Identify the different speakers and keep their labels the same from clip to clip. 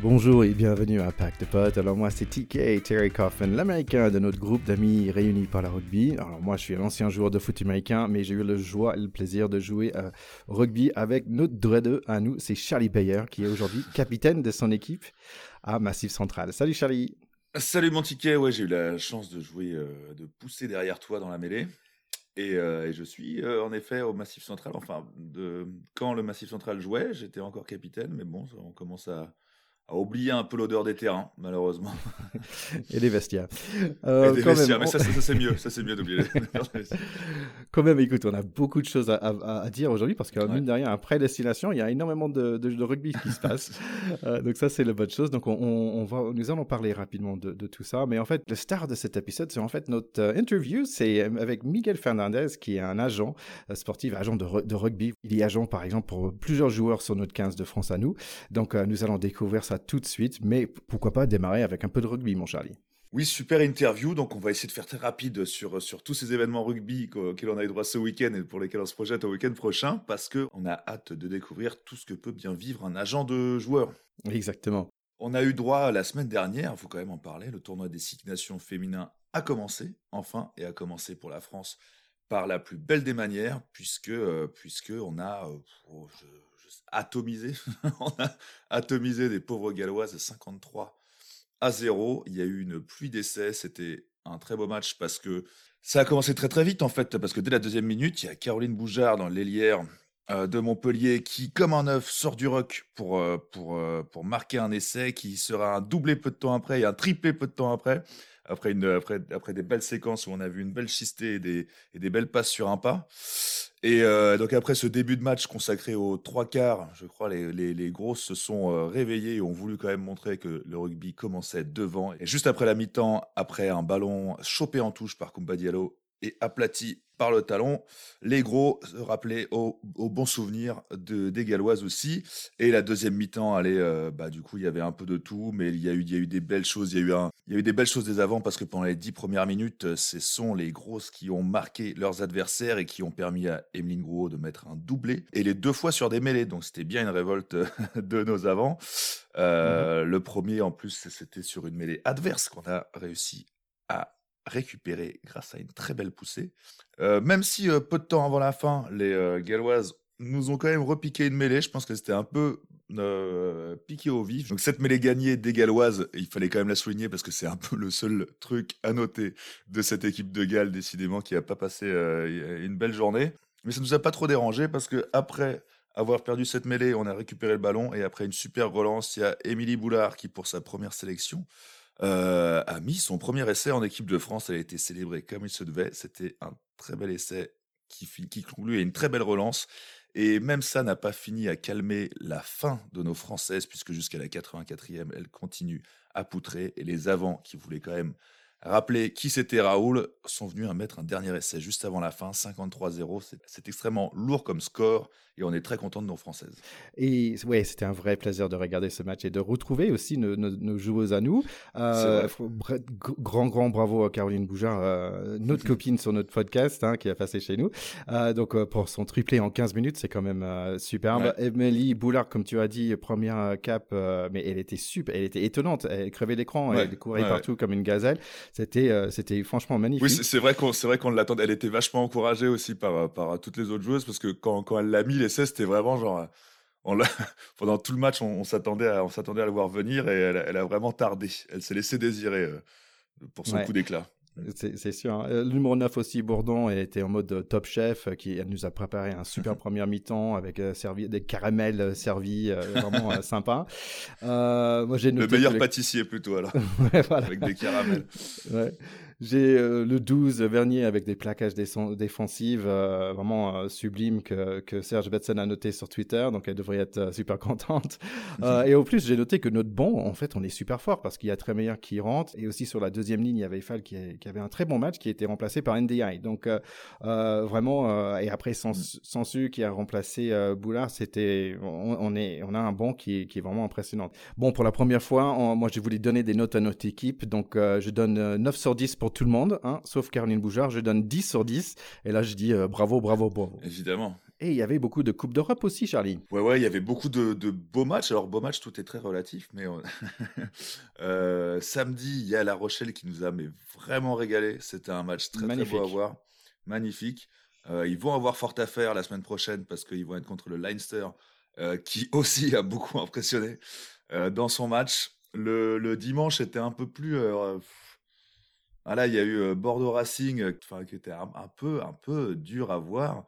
Speaker 1: Bonjour et bienvenue à Pack de Potes. Alors moi c'est TK, Terry Coffin, l'américain de notre groupe d'amis réunis par la rugby. Alors moi je suis un ancien joueur de foot américain mais j'ai eu le joie et le plaisir de jouer au rugby avec notre dreadeux à nous, c'est Charlie Bayer qui est aujourd'hui capitaine de son équipe à Massif Central. Salut Charlie
Speaker 2: Salut mon ticket, ouais j'ai eu la chance de jouer, euh, de pousser derrière toi dans la mêlée. Et, euh, je suis euh, en effet au Massif Central. Enfin, quand le Massif Central jouait, j'étais encore capitaine, mais bon, on commence à, a oublié un peu l'odeur des terrains, malheureusement.
Speaker 1: Et des vestiaires.
Speaker 2: Euh, Et des vestiaires, mais ça, c'est mieux, ça c'est mieux d'oublier.
Speaker 1: quand même, écoute, on a beaucoup de choses à, à, dire aujourd'hui parce que, mine de rien, après destination, il y a énormément de, de, rugby qui se passe. euh, donc ça, c'est la bonne chose. Donc on, on, va, nous allons parler rapidement de, de, tout ça. Mais en fait, le star de cet épisode, c'est en fait notre euh, interview. C'est avec Miguel Fernandez, qui est un agent sportif, agent de, de rugby. Il est agent, par exemple, pour plusieurs joueurs sur notre 15 de France à nous. Donc euh, nous allons découvrir ça tout de suite, mais pourquoi pas démarrer avec un peu de rugby, mon Charlie?
Speaker 2: Oui, super interview. Donc, on va essayer de faire très rapide sur, sur tous ces événements rugby auxquels on a eu droit ce week-end et pour lesquels on se projette au week-end prochain parce qu'on a hâte de découvrir tout ce que peut bien vivre un agent de joueur.
Speaker 1: Exactement.
Speaker 2: On a eu droit la semaine dernière, il faut quand même en parler, le tournoi des Six Nations féminins a commencé, enfin, et a commencé pour la France par la plus belle des manières, puisque, euh, puisque on a, euh, oh, atomisé. on a atomisé des pauvres galloises 53 à 0. Il y a eu une pluie d'essais. C'était un très beau match parce que ça a commencé très très vite en fait. Parce que dès la deuxième minute, il y a Caroline Boujard dans l'ailière euh, de Montpellier qui, comme un œuf, sort du rock pour, euh, pour, euh, pour marquer un essai qui sera un doublé peu de temps après et un triplé peu de temps après. Après, une, après, après des belles séquences où on a vu une belle chistée et des, et des belles passes sur un pas. Et euh, donc après ce début de match consacré aux trois quarts, je crois les, les, grosses se sont euh, réveillées et ont voulu quand même montrer que le rugby commençait devant. Et juste après la mi-temps, après un ballon chopé en touche par Kumba Diallo et aplati par le talon. Les gros se rappelaient au, au bon souvenir de, des Galloises aussi. Et la deuxième mi-temps, allez, euh, bah, du coup, il y avait un peu de tout, mais il y a eu, il y a eu des belles choses. Il y a eu un, il y a eu des belles choses des avant parce que pendant les dix premières minutes, ce sont les grosses qui ont marqué leurs adversaires et qui ont permis à Emeline Grouot de mettre un doublé. Et les deux fois sur des mêlées. Donc c'était bien une révolte de nos avants. Euh, mmh Le premier, en plus, c'était sur une mêlée adverse qu'on a réussi à récupéré grâce à une très belle poussée. Euh, même si euh, peu de temps avant la fin, les euh, Galloises nous ont quand même repiqué une mêlée, je pense que c'était un peu piqué au vif. Donc cette mêlée gagnée des Galloises, il fallait quand même la souligner parce que c'est un peu le seul truc à noter de cette équipe de Galles, décidément, qui n'a pas passé une belle journée. Mais ça nous a pas trop dérangé parce que après avoir perdu cette mêlée, on a récupéré le ballon et après une super relance, il y a Émilie Boulard qui, pour sa première sélection, euh, a mis son premier essai en équipe de France. Elle a été célébrée comme il se devait. C'était un très bel essai qui, qui conclut à une très belle relance. Et même ça n'a pas fini à calmer la fin de nos Françaises, puisque jusqu'à la 84e, elles continuent à poutrer. Et les avants, qui voulaient quand même rappeler qui c'était Raoul, sont venus à mettre un dernier essai juste avant la fin, 53-0. C'est extrêmement lourd comme score et on est très content de nos Françaises.
Speaker 1: Et ouais, c'était un vrai plaisir de regarder ce match et de retrouver aussi nos, nos, joueuses à nous. Euh, grand, grand bravo à Caroline Boujard, euh, notre copine sur notre podcast hein, qui a passé chez nous. Euh, donc euh, pour son triplé en 15 minutes, c'est quand même euh, superbe. Ouais. Emily Boulard, comme tu as dit, première cap, mais elle était super, elle était étonnante. Elle crevait l'écran, ouais. elle courait partout comme une gazelle. C'était, c'était franchement magnifique.
Speaker 2: Oui, c'est vrai qu'on, c'est vrai qu'on l'attendait. Elle était vachement encouragée aussi par, par toutes les autres joueuses parce que quand, quand elle l'a mis, c'était vraiment genre. On pendant tout le match, on, s'attendait à, on s'attendait à le voir venir et elle, a vraiment tardé. Elle s'est laissée désirer euh, pour son coup d'éclat.
Speaker 1: C'est sûr. Hein. Euh, numéro 9 aussi, Bourdon, était en mode top chef, euh, qui nous a préparé un super premier mi-temps avec servi, des caramels servis, vraiment sympa.
Speaker 2: moi, j'ai Le meilleur pâtissier plutôt alors, voilà. avec des caramels.
Speaker 1: Ouais. J'ai euh, le 12 Vernier avec des plaquages défensifs euh, vraiment euh, sublimes que, que Serge Betsen a noté sur Twitter, donc elle devrait être super contente. et au plus, j'ai noté que notre banc, en fait, on est super fort parce qu'il y a très meilleur qui rentre. Et aussi sur la deuxième ligne, il y avait Fall qui, qui avait un très bon match qui a été remplacé par NDI. Donc vraiment, et après Sansu mm. qui a remplacé Boulard, c'était, on, on, est, on a un banc qui, qui est vraiment impressionnant. Bon, pour la première fois, moi, j'ai voulu donner des notes à notre équipe, donc je donne 9 sur 10 pour tout le monde, hein, sauf Caroline Boujard. Je donne 10 sur 10. Et là, je dis euh, bravo, bravo, bravo.
Speaker 2: Évidemment.
Speaker 1: Et il y avait beaucoup de Coupes d'Europe aussi, Charlie.
Speaker 2: Ouais, ouais, il y avait beaucoup de, beaux matchs. Alors, beaux matchs, tout est très relatif, mais euh, samedi, il y a La Rochelle qui nous a mais vraiment régalé. C'était un match très, très beau à voir. Magnifique. Euh, ils vont avoir fort à faire la semaine prochaine parce qu'ils vont être contre le Leinster, euh, qui aussi a beaucoup impressionné dans son match. Le, dimanche était un peu plus. Voilà, il y a eu Bordeaux Racing, qui était un, un, peu, un peu dur à voir.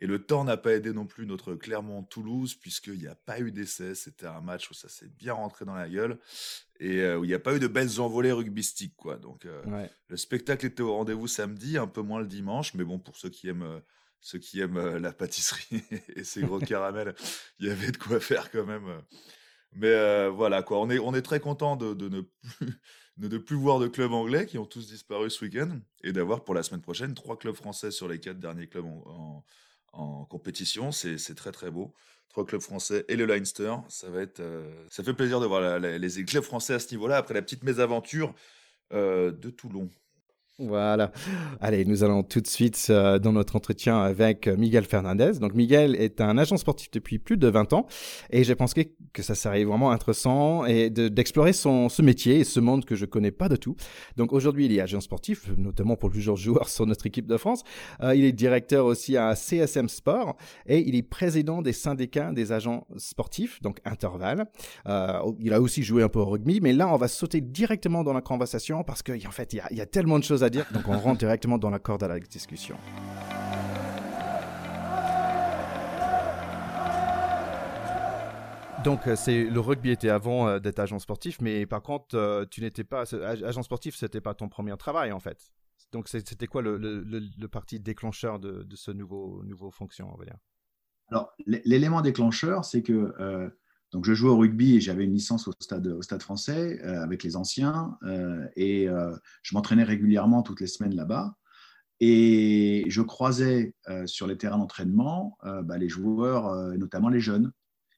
Speaker 2: Et le temps n'a pas aidé non plus notre Clermont-Toulouse, puisqu'il n'y a pas eu d'essai. C'était un match où ça s'est bien rentré dans la gueule et où il n'y a pas eu de belles envolées rugbystiques. Quoi. Donc, euh, le spectacle était au rendez-vous samedi, un peu moins le dimanche, mais bon, pour ceux qui aiment, ceux qui aiment la pâtisserie et ses gros caramels, il y avait de quoi faire quand même. Mais voilà, quoi. On est, on est très content de, ne plus, de ne plus voir de clubs anglais qui ont tous disparu ce week-end et d'avoir pour la semaine prochaine trois clubs français sur les quatre derniers clubs en compétition. C'est très très beau. Trois clubs français et le Leinster. Ça va être, euh, ça fait plaisir de voir les clubs français à ce niveau-là après la petite mésaventure euh, de Toulon.
Speaker 1: Voilà. Allez, nous allons tout de suite euh, dans notre entretien avec Miguel Fernandez. Donc, Miguel est un agent sportif depuis plus de 20 ans et j'ai pensé que ça serait vraiment intéressant et d'explorer son ce métier et ce monde que je connais pas de tout. Donc, aujourd'hui, il est agent sportif, notamment pour plusieurs joueurs sur notre équipe de France. Euh, il est directeur aussi à CSM Sport et il est président des syndicats des agents sportifs, donc Interval. Euh, il a aussi joué un peu au rugby, mais là, on va sauter directement dans la conversation parce qu'en fait, il y, a, il y a tellement de choses à dire, donc on rentre directement dans la corde à la discussion. Donc euh, c'est le rugby était avant euh, d'être agent sportif, mais par contre euh, tu n'étais pas agent sportif, c'était pas ton premier travail en fait. Donc c'était quoi le, le, parti déclencheur de, de, ce nouveau nouveau fonction, on va dire?
Speaker 3: Alors l'élément déclencheur, c'est que donc je jouais au rugby et j'avais une licence au stade, français euh, avec les anciens euh, et euh, je m'entraînais régulièrement toutes les semaines là-bas. Et je croisais sur les terrains d'entraînement bah, les joueurs, notamment les jeunes,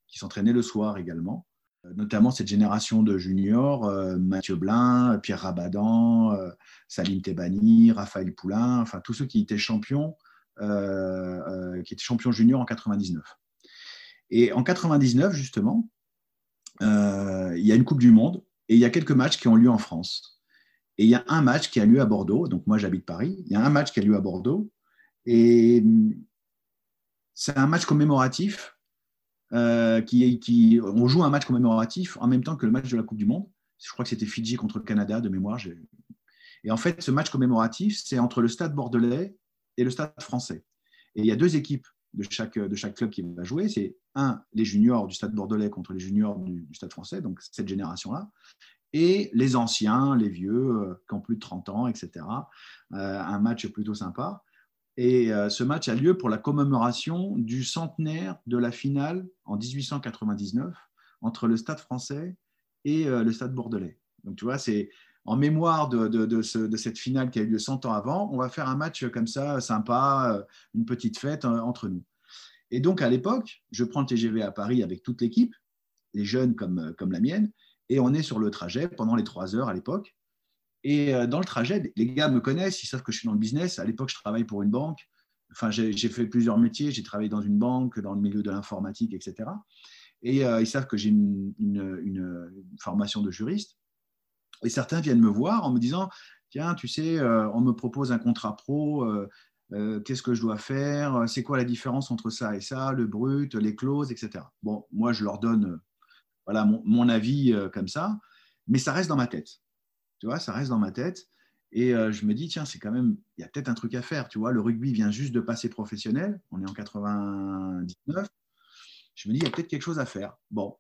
Speaker 3: qui s'entraînaient le soir également, notamment cette génération de juniors, Mathieu Blin, Pierre Rabadan, Salim Tebani, Raphaël Poulain, enfin tous ceux qui étaient champions, qui étaient champions juniors en 99. Et en 99, justement, euh, il y a une Coupe du Monde et il y a quelques matchs qui ont lieu en France. Et il y a un match qui a lieu à Bordeaux. Donc, moi, j'habite Paris. Il y a un match qui a lieu à Bordeaux. Et c'est un match commémoratif. Euh, qui, qui, on joue un match commémoratif en même temps que le match de la Coupe du Monde. Je crois que c'était Fidji contre le Canada de mémoire. Et en fait, ce match commémoratif, c'est entre le stade bordelais et le stade français. Et il y a deux équipes de chaque, de chaque club qui va jouer. C'est un, les juniors du Stade Bordelais contre les juniors du, Stade français, donc cette génération-là, et les anciens, les vieux, euh, qui ont plus de 30 ans, etc. Euh, un match plutôt sympa. Et euh, ce match a lieu pour la commémoration du centenaire de la finale en 1899 entre le Stade français et le Stade Bordelais. Donc tu vois, c'est en mémoire de, cette finale qui a eu lieu 100 ans avant, on va faire un match comme ça, sympa, euh, une petite fête euh, entre nous. Et donc, à l'époque, je prends le TGV à Paris avec toute l'équipe, les jeunes euh, comme la mienne, et on est sur le trajet pendant les trois heures à l'époque. Et dans le trajet, les gars me connaissent, ils savent que je suis dans le business. À l'époque, je travaille pour une banque. Enfin, j'ai fait plusieurs métiers. J'ai travaillé dans une banque, dans le milieu de l'informatique, etc. Et ils savent que j'ai une, formation de juriste. Et certains viennent me voir en me disant, tiens, tu sais, euh, on me propose un contrat pro, euh, euh, qu'est-ce que je dois faire C'est quoi la différence entre ça et ça, le brut, les clauses, etc. Bon, moi, je leur donne voilà, mon, avis comme ça, mais ça reste dans ma tête. Tu vois, ça reste dans ma tête. Et je me dis, tiens, c'est quand même, il y a peut-être un truc à faire. Tu vois, le rugby vient juste de passer professionnel. On est en 99. Je me dis, il y a peut-être quelque chose à faire. Bon,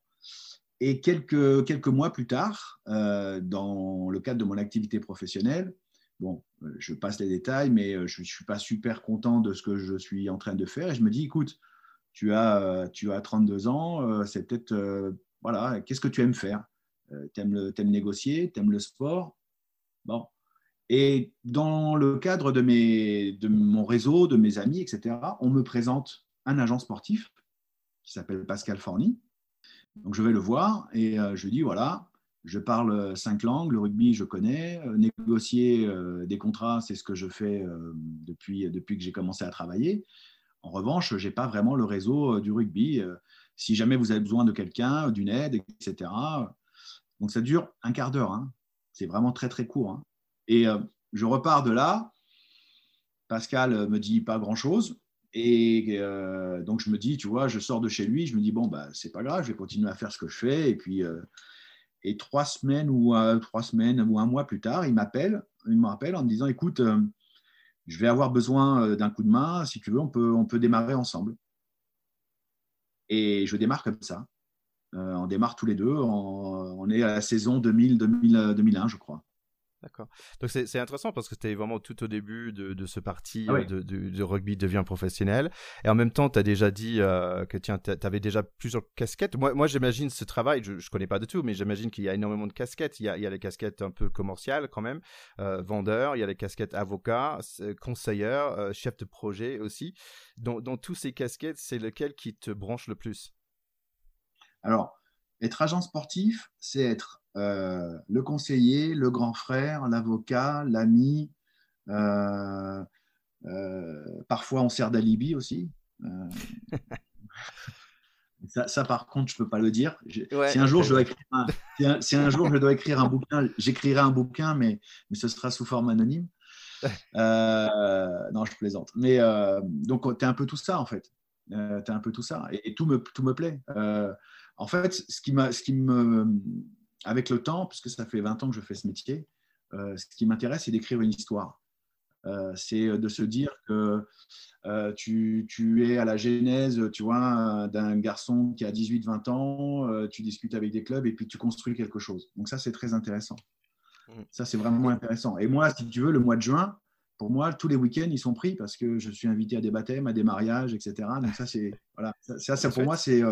Speaker 3: et quelques, quelques mois plus tard, euh, dans le cadre de mon activité professionnelle, bon, euh, je passe les détails, mais euh, je ne suis pas super content de ce que je suis en train de faire. Et je me dis, écoute, tu as, tu as 32 ans, c'est peut-être, voilà, qu'est-ce que tu aimes faire? Tu aimes, aimes, négocier, tu aimes le sport? Bon. Et dans le cadre de, mes, de mon réseau, de mes amis, etc., on me présente un agent sportif qui s'appelle Pascal Forny, donc je vais le voir et euh, je lui dis voilà, je parle cinq langues, le rugby je connais, euh, négocier euh, des contrats c'est ce que je fais depuis, depuis que j'ai commencé à travailler. En revanche, je n'ai pas vraiment le réseau du rugby. si jamais vous avez besoin de quelqu'un, d'une aide, etc. Donc ça dure un quart d'heure. Hein. C'est vraiment très très court. Hein. Et je repars de là. Pascal me dit pas grand-chose. Et donc, je me dis, tu vois, je sors de chez lui, je me dis, bon, bah, c'est pas grave, je vais continuer à faire ce que je fais. Et puis, et trois semaines ou trois semaines ou un mois plus tard, il m'appelle, il me rappelle en me disant, écoute, je vais avoir besoin d'un coup de main, si tu veux, on peut, on peut démarrer ensemble. Et je démarre comme ça. on démarre tous les deux. On, est à la saison 2000-2001, je crois.
Speaker 1: D'accord. Donc c'est intéressant parce que c'était vraiment tout au début de, de ce parti ah euh, de, de, rugby devient professionnel. Et en même temps, tu as déjà dit euh, que tiens, tu avais déjà plusieurs casquettes. Moi, moi j'imagine ce travail, je ne connais pas du tout, mais j'imagine qu'il y a énormément de casquettes. Il y a, il y a les casquettes un peu commerciales quand même, euh, vendeur, il y a les casquettes avocat, conseilleur, chef de projet aussi. Dans, dans tous ces casquettes, c'est lequel qui te branche le plus?
Speaker 3: Alors, être agent sportif, c'est être euh, le conseiller, le grand frère, l'avocat, l'ami. Euh, euh, parfois, on sert d'alibi aussi. Ça, par contre, je peux pas le dire. si un jour je dois écrire un, si un, jour je dois écrire un bouquin, j'écrirai un bouquin, mais, mais ce sera sous forme anonyme. non, je plaisante. Mais donc, tu es un peu tout ça en fait. tu es un peu tout ça, et, tout me tout me plaît. En fait, ce qui ce qui me avec le temps, puisque ça fait 20 ans que je fais ce métier, euh, ce qui m'intéresse, c'est d'écrire une histoire. Euh, c'est de se dire que euh, tu, es à la genèse, tu vois, d'un garçon qui a 18-20 ans, tu discutes avec des clubs et puis tu construis quelque chose. Donc ça, c'est très intéressant. Mmh. Ça, c'est vraiment intéressant. Et moi, si tu veux, le mois de juin, pour moi, tous les week-ends, ils sont pris parce que je suis invité à des baptêmes, à des mariages, etc. Donc ça, c'est voilà, ça, ça, pour moi, c'est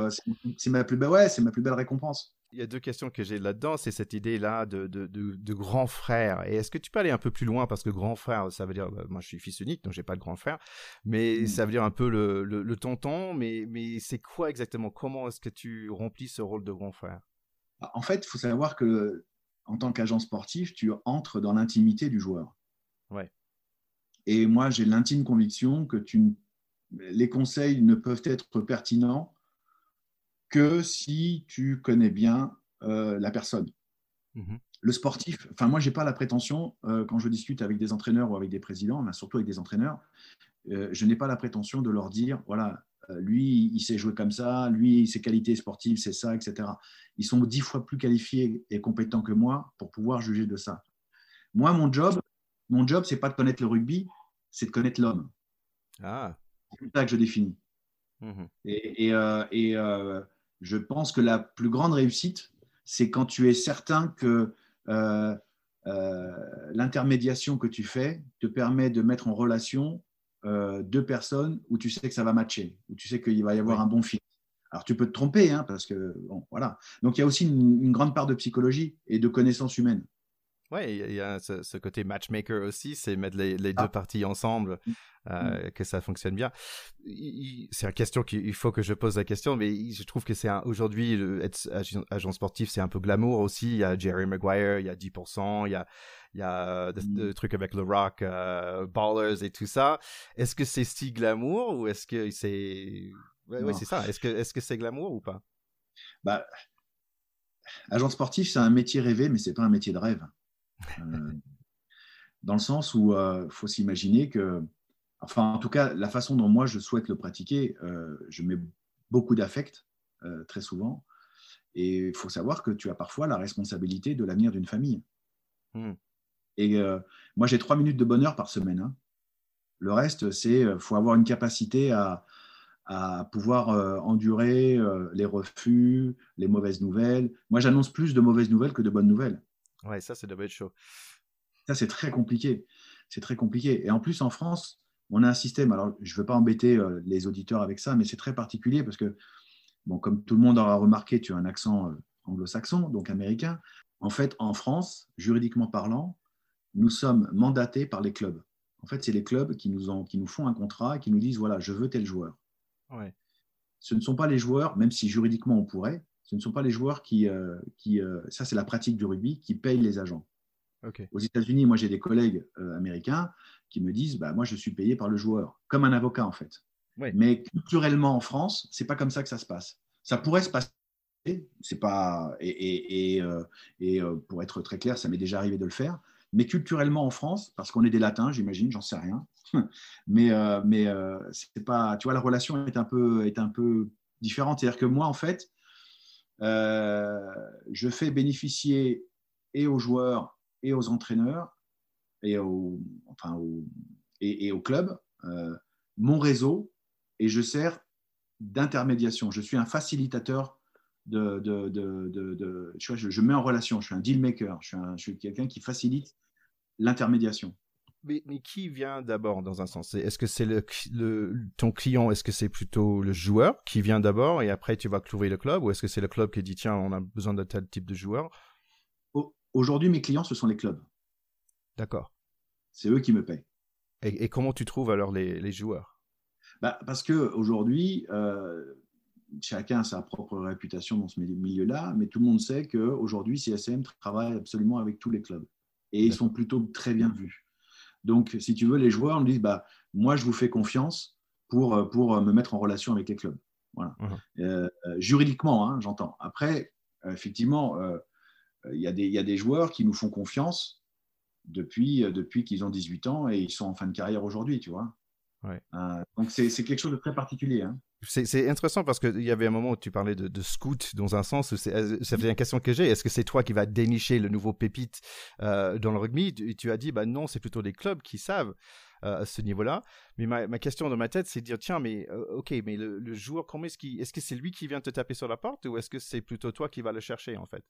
Speaker 3: ma plus belle, ouais, ma plus belle récompense.
Speaker 1: Il y a deux questions que j'ai là-dedans, c'est cette idée-là de, de, de, grand frère. Et est-ce que tu peux aller un peu plus loin? Parce que grand frère, ça veut dire, bah, moi je suis fils unique, donc j'ai pas de grand frère, mais mmh. ça veut dire un peu le, le, tonton. Mais, mais c'est quoi exactement? Comment est-ce que tu remplis ce rôle de grand frère?
Speaker 3: Bah, En fait, il faut savoir que en tant qu'agent sportif, tu entres dans l'intimité du joueur.
Speaker 1: Ouais.
Speaker 3: Et moi, j'ai l'intime conviction que tu, les conseils ne peuvent être pertinents que si tu connais bien euh, la personne. Mhm. Le sportif, enfin moi, je n'ai pas la prétention, euh, quand je discute avec des entraîneurs ou avec des présidents, mais surtout avec des entraîneurs, euh, je n'ai pas la prétention de leur dire, voilà, lui, il sait jouer comme ça, lui, ses qualités sportives, c'est ça, etc. Ils sont dix fois plus qualifiés et compétents que moi pour pouvoir juger de ça. Moi, mon job, mon job, c'est pas de connaître le rugby, c'est de connaître l'homme.
Speaker 1: Ah.
Speaker 3: C'est ça que je définis. Mhm. Et, et, je pense que la plus grande réussite, c'est quand tu es certain que euh, euh, l'intermédiation que tu fais te permet de mettre en relation euh, deux personnes où tu sais que ça va matcher, où tu sais qu'il va y avoir un bon fit. Alors tu peux te tromper, hein, parce que bon, voilà. Donc il y a aussi une, grande part de psychologie et de connaissance humaine.
Speaker 1: Oui, il y a ce, côté matchmaker aussi, c'est mettre les, ah. deux parties ensemble, mm. euh, mm. que ça fonctionne bien. C'est une question qu'il faut que je pose la question, mais je trouve que c'est aujourd'hui, être agent sportif, c'est un peu glamour aussi. Il y a Jerry Maguire, il y a 10%, il y a, il y a des, mm. trucs avec le rock, euh, ballers et tout ça. Est-ce que c'est si glamour ou est-ce que c'est... Oui, c'est ça. Est-ce que c'est -ce que glamour ou pas?
Speaker 3: Bah, Agent sportif, c'est un métier rêvé, mais c'est pas un métier de rêve. Euh, dans le sens où il euh, faut s'imaginer que, enfin en tout cas, la façon dont moi je souhaite le pratiquer, euh, je mets beaucoup d'affect très souvent. Et il faut savoir que tu as parfois la responsabilité de l'avenir d'une famille. Hmm. Et moi, j'ai trois minutes de bonheur par semaine. Hein. Le reste, c'est faut avoir une capacité à, à pouvoir endurer les refus, les mauvaises nouvelles. Moi, j'annonce plus de mauvaises nouvelles que de bonnes nouvelles.
Speaker 1: Ouais, ça, c'est de être chaud.
Speaker 3: Ça, c'est très compliqué. C'est très compliqué. Et en plus, en France, on a un système. Alors, je ne veux pas embêter euh, les auditeurs avec ça, mais c'est très particulier parce que, bon, comme tout le monde aura remarqué, tu as un accent euh, anglo-saxon, donc américain. En fait, en France, juridiquement parlant, nous sommes mandatés par les clubs. En fait, c'est les clubs qui nous, ont, qui nous font un contrat et qui nous disent voilà, je veux tel joueur.
Speaker 1: Ouais.
Speaker 3: Ce ne sont pas les joueurs, même si juridiquement on pourrait, ce ne sont pas les joueurs qui, euh, qui euh, ça c'est la pratique du rugby, qui payent les agents. Aux États-Unis, moi j'ai des collègues euh, américains qui me disent, bah, moi je suis payé par le joueur, comme un avocat en fait. Mais culturellement en France, c'est pas comme ça que ça se passe. Ça pourrait se passer. C'est pas et, et, et pour être très clair, ça m'est déjà arrivé de le faire. Mais culturellement en France, parce qu'on est des latins, j'imagine, j'en sais rien. mais mais c'est pas, tu vois, la relation est un peu, est un peu différente. C'est-à-dire que moi, en fait, je fais bénéficier et aux joueurs et aux entraîneurs et au, enfin, et, et, au club mon réseau et je sers d'intermédiation. Je suis un facilitateur de, de, de, je, mets en relation, je suis un deal maker, je suis quelqu'un qui facilite l'intermédiation.
Speaker 1: Mais, mais, qui vient d'abord dans un sens? Est-ce que c'est le, le, ton client Est-ce que c'est plutôt le joueur qui vient d'abord et après tu vas trouver le club? Ou est-ce que c'est le club qui dit tiens, on a besoin de tel type de joueur?
Speaker 3: Aujourd'hui, mes clients, ce sont les clubs.
Speaker 1: D'accord.
Speaker 3: C'est eux qui me payent.
Speaker 1: Et, et comment tu trouves alors les, les joueurs?
Speaker 3: Bah, Parce qu'aujourd'hui, euh, chacun a sa propre réputation dans ce milieu-là, mais tout le monde sait qu'aujourd'hui, CSM travaille absolument avec tous les clubs. Et ils sont plutôt très bien vus. Donc, si tu veux, les joueurs me disent bah, Moi, je vous fais confiance pour, euh, pour euh, me mettre en relation avec les clubs. Voilà. Mmh. Euh, juridiquement, hein, j'entends. Après, effectivement, il y, y, a des joueurs qui nous font confiance depuis, depuis qu'ils ont 18 ans et ils sont en fin de carrière aujourd'hui, tu vois.
Speaker 1: Ouais.
Speaker 3: donc, c'est quelque chose de très particulier. Hein.
Speaker 1: C'est intéressant parce qu'il y avait un moment où tu parlais de, de scout dans un sens où c'est une question que j'ai. Est-ce que c'est toi qui vas dénicher le nouveau pépite euh, dans le rugby? Tu, tu, as dit, bah non, c'est plutôt les clubs qui savent euh, à ce niveau-là. Mais ma, ma, question dans ma tête, c'est de dire, tiens, mais euh, ok, mais le, le joueur, comment est-ce qu'il, est-ce que c'est lui qui vient te taper sur la porte ou est-ce que c'est plutôt toi qui vas le chercher en fait?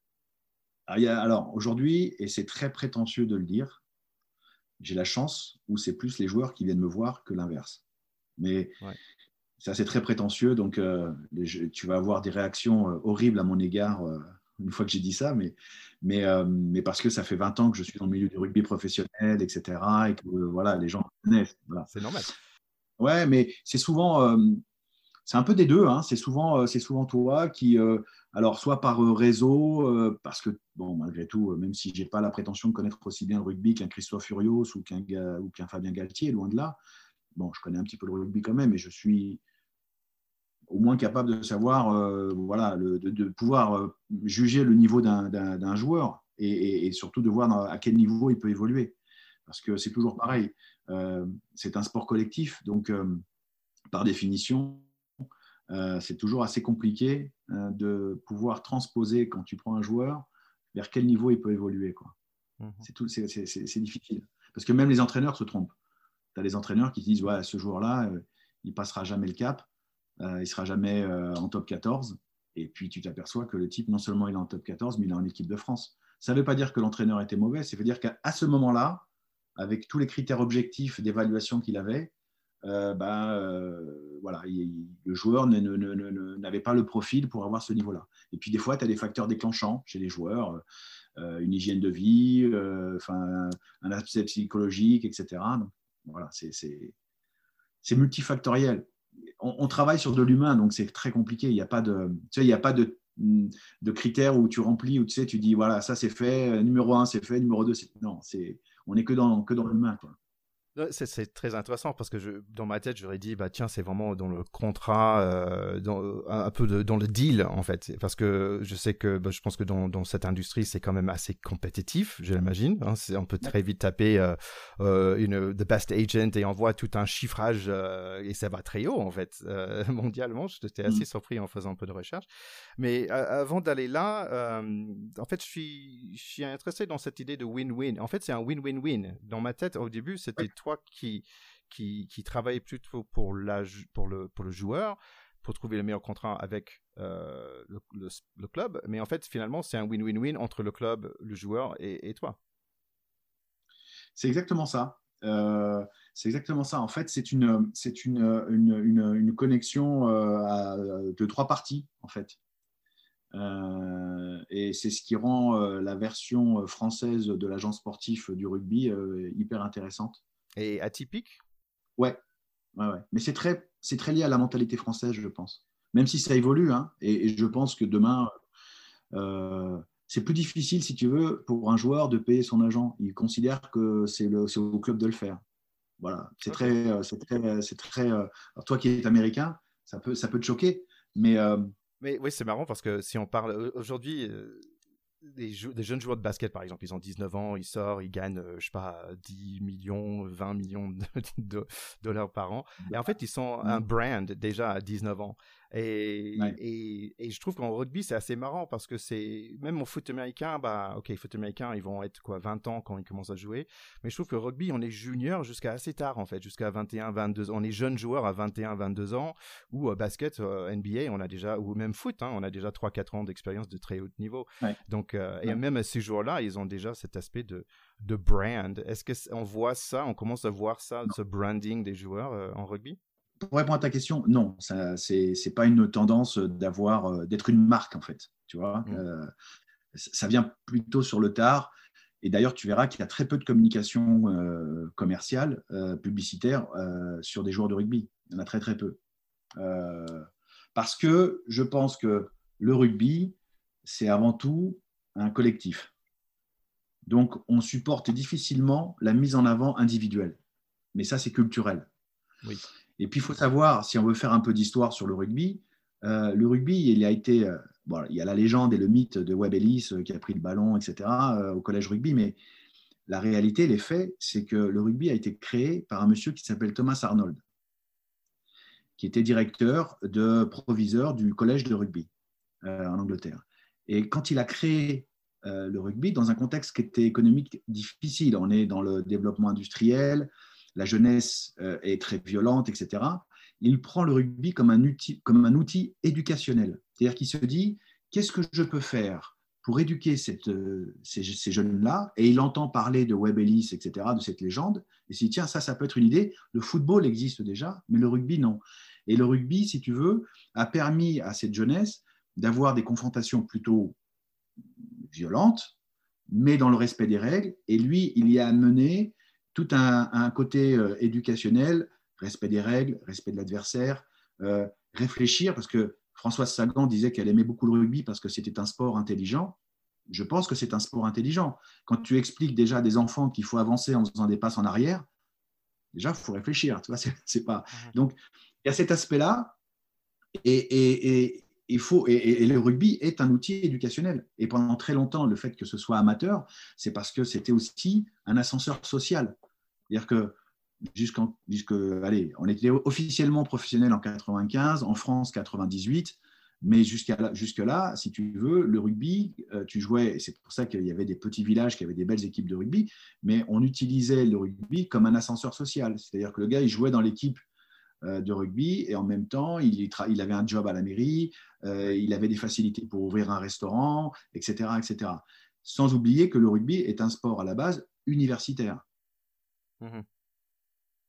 Speaker 3: Alors, alors aujourd'hui, et c'est très prétentieux de le dire, j'ai la chance où c'est plus les joueurs qui viennent me voir que l'inverse. Mais ouais c'est assez très prétentieux, donc euh, tu vas avoir des réactions euh, horribles à mon égard euh, une fois que j'ai dit ça, mais, mais, mais, parce que ça fait 20 ans que je suis dans le milieu du rugby professionnel, etc., et que voilà, les gens connaissent. Voilà.
Speaker 1: C'est normal.
Speaker 3: Ouais, mais c'est souvent, c'est un peu des deux. Hein. C'est souvent, c'est souvent toi qui, alors soit par réseau, parce que bon, malgré tout, même si j'ai pas la prétention de connaître aussi bien le rugby qu'un Christophe Furios ou qu'un ou qu'un Fabien Galtier, loin de là. Bon, je connais un petit peu le rugby quand même, et je suis au moins capable de savoir, euh, voilà, de, pouvoir euh, juger le niveau d'un joueur et, surtout de voir à quel niveau il peut évoluer. Parce que c'est toujours pareil, euh, c'est un sport collectif, donc par définition, c'est toujours assez compliqué de pouvoir transposer quand tu prends un joueur vers quel niveau il peut évoluer. Mmh c'est difficile. Parce que même les entraîneurs se trompent. Tu as les entraîneurs qui disent ouais, ce joueur-là, il passera jamais le cap euh, il sera jamais euh, en top 14. Et puis tu t'aperçois que le type, non seulement il est en top 14, mais il est en équipe de France. Ça ne veut pas dire que l'entraîneur était mauvais, ça veut dire qu'à ce moment-là, avec tous les critères objectifs d'évaluation qu'il avait, euh, ben, voilà, le joueur n'avait pas le profil pour avoir ce niveau-là. Et puis des fois, tu as des facteurs déclenchants chez les joueurs, une hygiène de vie, enfin, un aspect psychologique, etc. Donc, voilà, c'est multifactoriel on, travaille sur de l'humain, donc c'est très compliqué. Il n'y a pas de, tu il y a pas de, critères où tu remplis, où tu sais, tu dis voilà, ça c'est fait, numéro un c'est fait, numéro deux c'est non, c'est, on n'est que dans que dans l'humain.
Speaker 1: C'est très intéressant parce que je, dans ma tête, j'aurais dit, bah tiens, c'est vraiment dans le contrat, euh, dans, un peu de, dans le deal en fait, parce que je sais que, bah, je pense que dans, dans cette industrie, c'est quand même assez compétitif, je l'imagine. Hein, on peut très vite taper euh, euh, une the best agent et on voit tout un chiffrage et ça va très haut en fait mondialement. J'étais assez mm. surpris en faisant un peu de recherche. Mais avant d'aller là, en fait, je suis, je suis intéressé dans cette idée de win-win. En fait, c'est un win-win-win. Dans ma tête, au début, c'était qui, qui, travaille plutôt pour, le, joueur, pour trouver le meilleur contrat avec euh, le, club. Mais en fait, finalement, c'est un win-win-win entre le club, le joueur et, toi.
Speaker 3: C'est exactement ça. Euh, c'est exactement ça. En fait, c'est une, c'est une, une, connexion euh, de trois parties, en fait. et c'est ce qui rend la version française de l'agence sportif du rugby hyper intéressante.
Speaker 1: Et atypique?
Speaker 3: Ouais. ouais, ouais. Mais c'est très, c'est très lié à la mentalité française, je pense. Même si ça évolue, hein, et, je pense que demain, euh, c'est plus difficile, si tu veux, pour un joueur de payer son agent. Il considère que c'est au club de le faire. Voilà, c'est très, c'est très, c'est très. toi qui es américain, ça peut, ça peut te choquer, mais.
Speaker 1: mais oui, c'est marrant parce que si on parle aujourd'hui, des, jeunes joueurs de basket, par exemple, ils ont 19 ans, ils sortent, ils gagnent, je sais pas, 10 millions, 20 millions de, dollars par an. Et en fait, ils sont un mmh. brand déjà à 19 ans. Et, et, et, je trouve qu'en rugby, c'est assez marrant parce que c'est, même au foot américain, bah, ok, foot américain, ils vont être quoi, 20 ans quand ils commencent à jouer. Mais je trouve que rugby, on est junior jusqu'à assez tard, en fait, jusqu'à 21, 22 ans. On est jeune joueur à 21, 22 ans, ou euh, basket, euh, NBA, on a déjà, ou même foot, hein, on a déjà 3, 4 ans d'expérience de très haut niveau. Donc, euh, et même ces joueurs-là, ils ont déjà cet aspect de, de brand. Est-ce qu'on voit ça, on commence à voir ça, ce branding des joueurs en rugby?
Speaker 3: Pour répondre à ta question, non, ce n'est pas une tendance d'avoir euh, d'être une marque en fait. Tu vois, mmh. euh, ça vient plutôt sur le tard. Et d'ailleurs, tu verras qu'il y a très peu de communication euh, commerciale, publicitaire sur des joueurs de rugby. Il y en a très très peu. parce que je pense que le rugby, c'est avant tout un collectif. Donc, on supporte difficilement la mise en avant individuelle. Mais ça, c'est culturel. Oui. Et puis, il faut savoir, si on veut faire un peu d'histoire sur le rugby, euh, le rugby, il a été. Euh, bon, il y a la légende et le mythe de Webb Ellis euh, qui a pris le ballon, etc., au collège rugby, mais la réalité, les faits, c'est que le rugby a été créé par un monsieur qui s'appelle Thomas Arnold, qui était directeur de proviseur du collège de rugby en Angleterre. Et quand il a créé le rugby dans un contexte qui était économique difficile, on est dans le développement industriel, la jeunesse euh, est très violente, etc., il prend le rugby comme un outil, comme un outil éducationnel. C'est-à-dire qu'il se dit, qu'est-ce que je peux faire pour éduquer euh, ces, jeunes-là? Et il entend parler de Webb Ellis, etc., de cette légende, et il se dit, tiens, ça, ça peut être une idée. Le football existe déjà, mais le rugby, non. Et le rugby, si tu veux, a permis à cette jeunesse d'avoir des confrontations plutôt violentes, mais dans le respect des règles. Et lui, il y a amené tout un, côté euh, éducationnel, respect des règles, respect de l'adversaire, euh, réfléchir, parce que Françoise Sagan disait qu'elle aimait beaucoup le rugby parce que c'était un sport intelligent. Je pense que c'est un sport intelligent. Quand tu expliques déjà à des enfants qu'il faut avancer en faisant des passes en arrière, déjà, il faut réfléchir. Tu vois, c'est, pas... Donc, il y a cet aspect-là. Et, il faut, et, le rugby est un outil éducationnel. Et pendant très longtemps, le fait que ce soit amateur, c'est parce que c'était aussi un ascenseur social. C'est-à-dire que jusqu'en, jusque, allez, on était officiellement professionnel en 95, en France 98, mais jusqu'à jusque-là, si tu veux, le rugby, euh, tu jouais, et c'est pour ça qu'il y avait des petits villages qui avaient des belles équipes de rugby, mais on utilisait le rugby comme un ascenseur social. C'est-à-dire que le gars, il jouait dans l'équipe euh, de rugby et en même temps, il, il avait un job à la mairie, euh, il avait des facilités pour ouvrir un restaurant, etc., etc. Sans oublier que le rugby est un sport à la base universitaire. Mhm.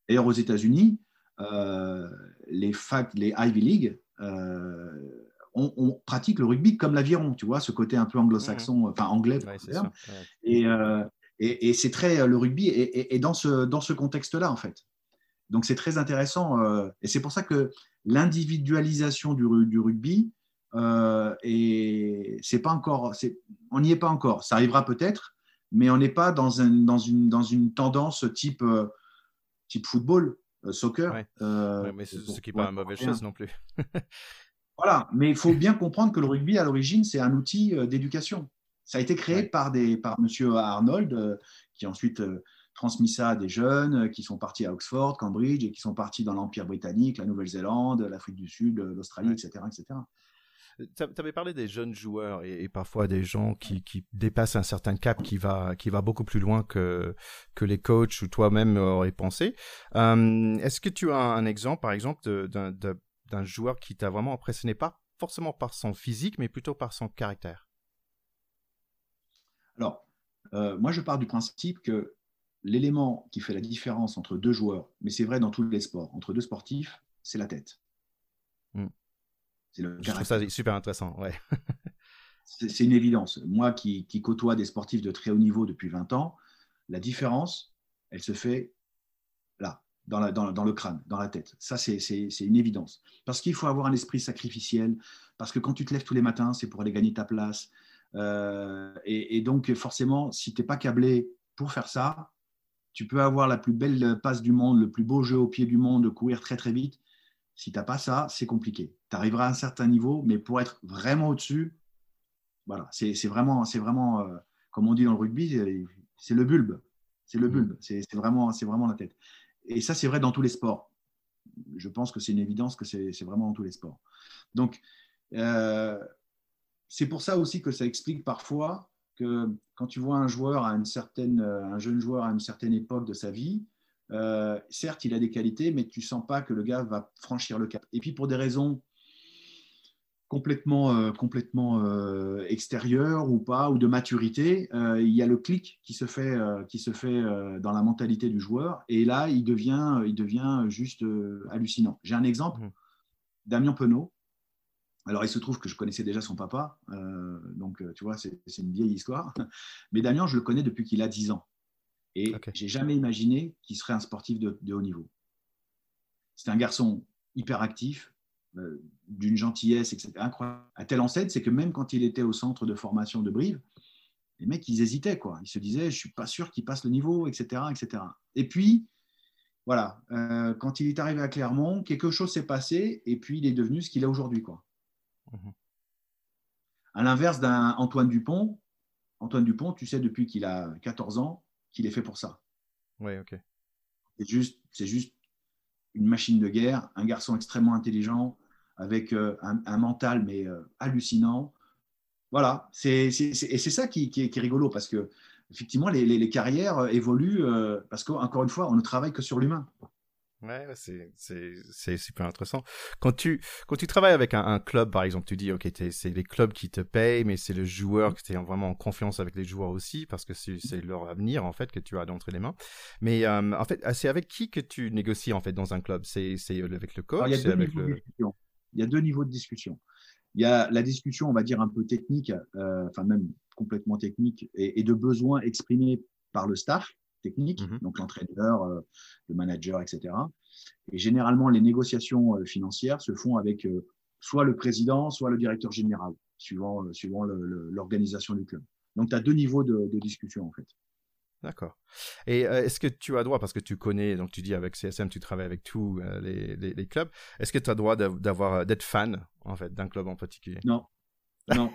Speaker 3: D'ailleurs, aux États-Unis, euh, les, Ivy League, euh, on, pratique le rugby comme l'aviron, tu vois, ce côté un peu anglo-saxon, mhm. enfin anglais. Et, euh, et, et c'est très le rugby est, dans ce, dans ce contexte-là, en fait. Donc c'est très intéressant. et c'est pour ça que l'individualisation du, du, rugby, et c'est pas encore, on n'y est pas encore. Ça arrivera peut-être, mais on n'est pas dans, un, dans, une, dans une tendance type, euh, type football, euh, soccer.
Speaker 1: Euh, mais ce, qui n'est pas une mauvaise chose non plus.
Speaker 3: voilà, mais il faut bien comprendre que le rugby, à l'origine, c'est un outil d'éducation. Ça a été créé par, des, par M. Arnold, qui a ensuite transmis ça à des jeunes qui sont partis à Oxford, Cambridge, et qui sont partis dans l'Empire britannique, la Nouvelle-Zélande, l'Afrique du Sud, l'Australie, etc., etc.
Speaker 1: Tu avais parlé des jeunes joueurs et, parfois des gens qui, dépassent un certain cap qui va, beaucoup plus loin que, les coachs ou toi-même auraient pensé. Euh, est-ce que tu as un exemple, par exemple, d'un joueur qui t'a vraiment impressionné, pas forcément par son physique, mais plutôt par son caractère?
Speaker 3: Alors, euh, moi, je pars du principe que l'élément qui fait la différence entre deux joueurs, mais c'est vrai dans tous les sports, entre deux sportifs, c'est la tête. Hmm.
Speaker 1: Je trouve ça super intéressant, ouais.
Speaker 3: c'est une évidence. Moi qui, côtoie des sportifs de très haut niveau depuis 20 ans, la différence, elle se fait là, dans, la, dans, le crâne, dans la tête. Ça, c'est une évidence. Parce qu'il faut avoir un esprit sacrificiel, parce que quand tu te lèves tous les matins, c'est pour aller gagner ta place. Euh, et, donc, forcément, si tu n'es pas câblé pour faire ça, tu peux avoir la plus belle passe du monde, le plus beau jeu au pied du monde, courir très très vite. Si tu n'as pas ça, c'est compliqué. Tu arriveras à un certain niveau, mais pour être vraiment au-dessus, voilà, c'est vraiment, vraiment euh, comme on dit dans le rugby, c'est le bulbe. C'est le mmh. bulbe. C'est vraiment, vraiment la tête. Et ça, c'est vrai dans tous les sports. Je pense que c'est une évidence que c'est vraiment dans tous les sports. Donc, euh, c'est pour ça aussi que ça explique parfois que quand tu vois un joueur à une certaine, un jeune joueur à une certaine époque de sa vie, euh, certes, il a des qualités, mais tu sens pas que le gars va franchir le cap. Et puis pour des raisons complètement, euh, complètement euh, extérieures ou pas, ou de maturité, il y a le clic qui se fait, qui se fait dans la mentalité du joueur. Et là, il devient, il devient juste hallucinant. J'ai un exemple, mmh. Damien Penaud. Alors, il se trouve que je connaissais déjà son papa, donc tu vois, c'est une vieille histoire. Mais Damien, je le connais depuis qu'il a 10 ans. Et j'ai jamais imaginé qu'il serait un sportif de, haut niveau. C'est un garçon hyper actif, euh, d'une gentillesse, etc. Incroyable. À telle enseigne, c'est que même quand il était au centre de formation de Brive, les mecs, ils hésitaient. Quoi. Ils se disaient, je suis pas sûr qu'il passe le niveau, etc. etc. Et puis, voilà, euh, quand il est arrivé à Clermont, quelque chose s'est passé et puis il est devenu ce qu'il est aujourd'hui. Quoi. Mhm. À l'inverse d'un Antoine Dupont, Antoine Dupont, tu sais, depuis qu'il a 14 ans, qu'il est fait pour ça.
Speaker 1: Oui, ok.
Speaker 3: C'est juste, c'est juste une machine de guerre, un garçon extrêmement intelligent, avec euh, un, mental mais euh, hallucinant. Voilà, c'est, et c'est ça qui, qui, est, rigolo parce que effectivement les, les, carrières euh, évoluent parce qu'encore une fois, on ne travaille que sur l'humain.
Speaker 1: Ouais, c'est super intéressant. Quand tu, quand tu travailles avec un, club, par exemple, tu dis, OK, c'est les clubs qui te payent, mais c'est le joueur que tu es vraiment en confiance avec les joueurs aussi, parce que c'est leur avenir, en fait, que tu as d'entre les mains. Mais euh, en fait, c'est avec qui que tu négocies, en fait, dans un club? C'est avec le coach?
Speaker 3: Il, y a avec le... il y a deux niveaux de discussion. Il y a la discussion, on va dire, un peu technique, euh, enfin même complètement technique, et, et de besoins exprimés par le staff technique, mmh donc l'entraîneur, euh, le manager, etc. Et généralement, les négociations euh, financières se font avec euh, soit le président, soit le directeur général, suivant, suivant l'organisation du club. Donc, tu as deux niveaux de, discussion, en fait.
Speaker 1: D'accord. Et est-ce que tu as droit, parce que tu connais, donc tu dis avec CSM, tu travailles avec tous les, les, clubs, est-ce que tu as droit d'avoir d'être fan, en fait, d'un club en particulier?
Speaker 3: Non. Non.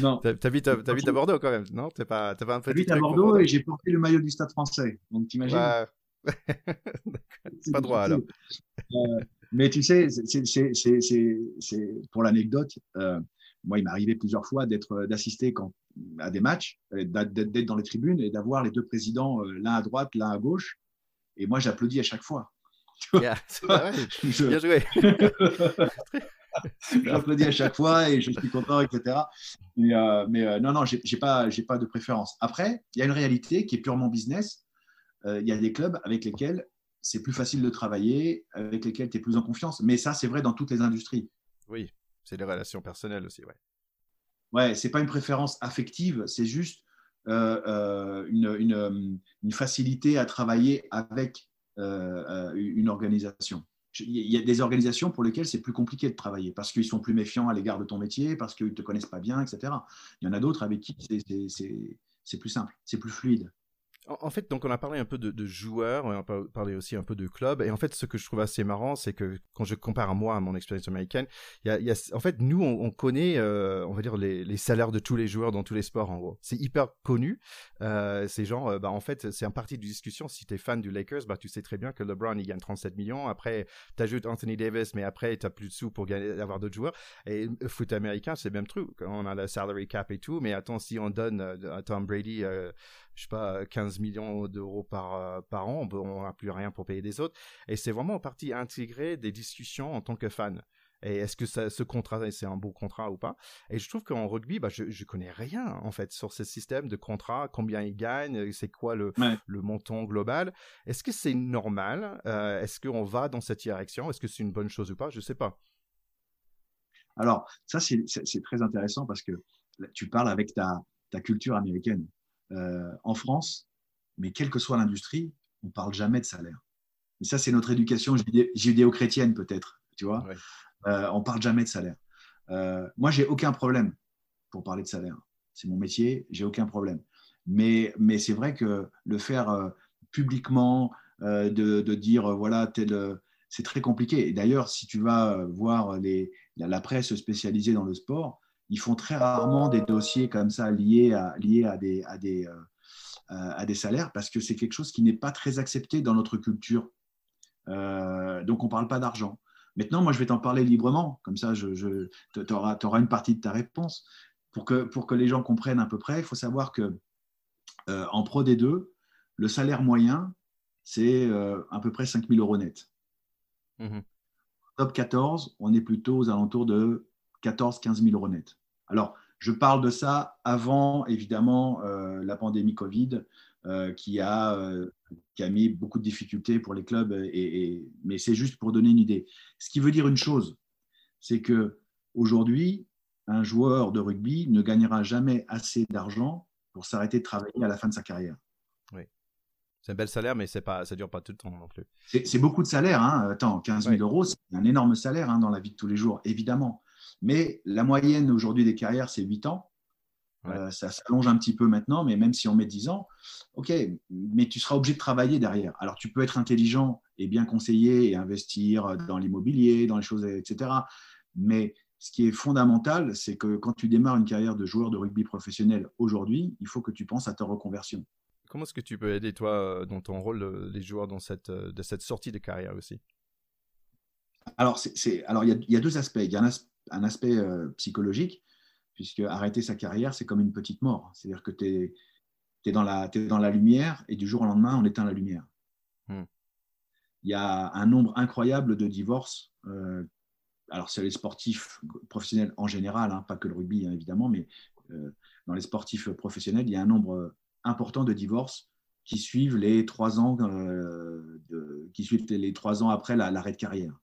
Speaker 3: Non.
Speaker 1: T'habites à, Bordeaux quand même, non T'es pas, pas un
Speaker 3: peu. J'habite à Bordeaux, et j'ai porté le maillot du Stade Français. Donc t'imagines
Speaker 1: C'est pas droit alors.
Speaker 3: Euh, mais tu sais, c'est pour l'anecdote. Euh, moi, il m'est arrivé plusieurs fois d'être, d'assister à des matchs, euh, d'être dans les tribunes et d'avoir les deux présidents, l'un à droite, l'un à gauche. Et moi, j'applaudis à chaque fois.
Speaker 1: Yeah, Bien joué.
Speaker 3: J'applaudis à chaque fois et je suis content, etc. Mais, euh, mais euh, non, non, j'ai pas, j'ai pas de préférence. Après, il y a une réalité qui est purement business. Euh, il y a des clubs avec lesquels c'est plus facile de travailler, avec lesquels tu es plus en confiance. Mais ça, c'est vrai dans toutes les industries.
Speaker 1: Oui, c'est des relations personnelles aussi, ouais.
Speaker 3: Ouais, c'est pas une préférence affective, c'est juste une, une, une, facilité à travailler avec une organisation il y a des organisations pour lesquelles c'est plus compliqué de travailler parce qu'ils sont plus méfiants à l'égard de ton métier, parce qu'ils ne te connaissent pas bien, etc. Il y en a d'autres avec qui c'est plus simple, c'est plus fluide.
Speaker 1: En fait, donc on a parlé un peu de, joueurs, on a parlé aussi un peu de clubs, et en fait, ce que je trouve assez marrant, c'est que quand je compare à moi à mon expérience américaine, y a, en fait, nous, on, connaît, euh, on va dire les, salaires de tous les joueurs dans tous les sports, en gros. C'est hyper connu. Euh, c'est genre, euh, bah, en fait, c'est un parti de discussion. Si tu es fan du Lakers, bah, tu sais très bien que LeBron, il gagne 37 millions. Après, tu ajoutes Anthony Davis, mais après, tu as plus de sous pour gagner, avoir d'autres joueurs. Et le foot américain, c'est le même truc. On a la salary cap et tout, mais attends, si on donne à Tom Brady je sais pas, 15 millions d'euros par, euh, par an, on n'a plus rien pour payer des autres. Et c'est vraiment en partie intégré des discussions en tant que fan. Et est-ce que ça, ce contrat, c'est un bon contrat ou pas? Et je trouve qu'en rugby, bah, je, ne connais rien en fait sur ce système de contrat, combien ils gagnent, c'est quoi le, le montant global. Est-ce que c'est normal euh, Est-ce qu'on va dans cette direction? Est-ce que c'est une bonne chose ou pas? Je sais pas.
Speaker 3: Alors ça, c'est très intéressant parce que tu parles avec ta, ta culture américaine. Euh, en France, mais quelle que soit l'industrie, on parle jamais de salaire. Et ça, c'est notre éducation judéo-chrétienne peut-être, tu vois. Euh, on parle jamais de salaire. Euh, moi, j'ai aucun problème pour parler de salaire. C'est mon métier, j'ai aucun problème. Mais, mais c'est vrai que le faire publiquement, de, de, dire voilà, tel c'est très compliqué. Et d'ailleurs, si tu vas voir les, la, presse spécialisée dans le sport, ils font très rarement des dossiers comme ça liés à, liés à, des, à, des, euh, à des salaires parce que c'est quelque chose qui n'est pas très accepté dans notre culture. Euh, donc, on ne parle pas d'argent. Maintenant, moi, je vais t'en parler librement. Comme ça, je, je tu auras, auras, une partie de ta réponse. Pour que, pour que les gens comprennent à peu près, il faut savoir que euh, en Pro D2, le salaire moyen, c'est à peu près 5 000 euros net. Mmh Top 14, on est plutôt aux alentours de 14-15 000 euros net. Alors, je parle de ça avant, évidemment, euh, la pandémie Covid, euh, qui, a, euh, qui a mis beaucoup de difficultés pour les clubs, et, mais c'est juste pour donner une idée. Ce qui veut dire une chose, c'est que aujourd'hui, un joueur de rugby ne gagnera jamais assez d'argent pour s'arrêter de travailler à la fin de sa carrière.
Speaker 1: C'est un bel salaire, mais pas, ça ne dure pas tout le temps non plus.
Speaker 3: C'est beaucoup de salaire. Hein. Attends, 15 000 euros, c'est un énorme salaire hein, dans la vie de tous les jours, évidemment. Mais la moyenne aujourd'hui des carrières, c'est 8 ans. Euh, ça s'allonge un petit peu maintenant, mais même si on met 10 ans, ok, mais tu seras obligé de travailler derrière. Alors tu peux être intelligent et bien conseiller et investir dans l'immobilier, dans les choses, etc. Mais ce qui est fondamental, c'est que quand tu démarres une carrière de joueur de rugby professionnel aujourd'hui, il faut que tu penses à ta reconversion.
Speaker 1: Comment est-ce que tu peux aider, toi, dans ton rôle, euh, les joueurs dans cette, euh, de cette sortie de carrière aussi?
Speaker 3: Alors, c'est, alors il, y a, deux aspects. Il y a un, aspect psychologique, puisque arrêter sa carrière, c'est comme une petite mort. C'est-à-dire que tu es, es, dans la, dans la lumière et du jour au lendemain, on éteint la lumière. Hmm. Il y a un nombre incroyable de divorces. alors, c'est les sportifs professionnels en général, hein, pas que le rugby, hein, évidemment, mais dans les sportifs professionnels, il y a un nombre important de divorces qui suivent les trois ans, euh, de, qui suivent les trois ans après l'arrêt de carrière.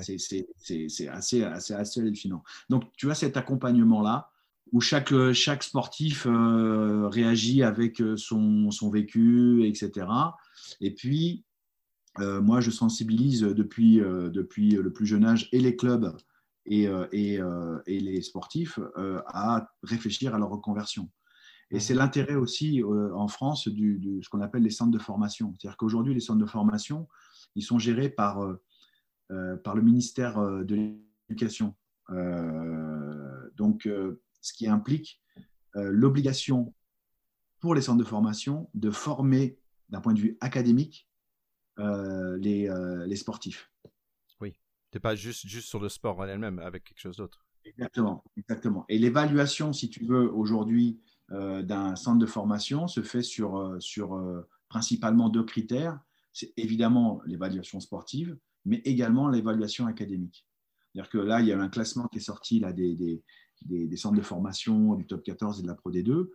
Speaker 3: C'est assez, assez, assez hallucinant. Donc, tu as cet accompagnement-là où chaque, chaque sportif euh, réagit avec son, son, vécu, etc. Et puis, euh, moi, je sensibilise depuis, depuis le plus jeune âge et les clubs et, et, et les sportifs à réfléchir à leur reconversion. Et c'est l'intérêt aussi euh, en France de ce qu'on appelle les centres de formation. C'est-à-dire qu'aujourd'hui, les centres de formation, ils sont gérés par, euh, euh, par le ministère de l'Éducation. donc, ce qui implique l'obligation pour les centres de formation de former d'un point de vue académique les, les, sportifs.
Speaker 1: Oui, tu n'es pas juste, juste sur le sport en elle-même avec quelque chose d'autre.
Speaker 3: Exactement, exactement. Et l'évaluation, si tu veux, aujourd'hui, euh, d'un centre de formation se fait sur, euh, sur euh, principalement deux critères. C'est évidemment l'évaluation sportive, mais également l'évaluation académique. C'est-à-dire que là, il y a un classement qui est sorti là, des, des, centres de formation du top 14 et de la Pro D2.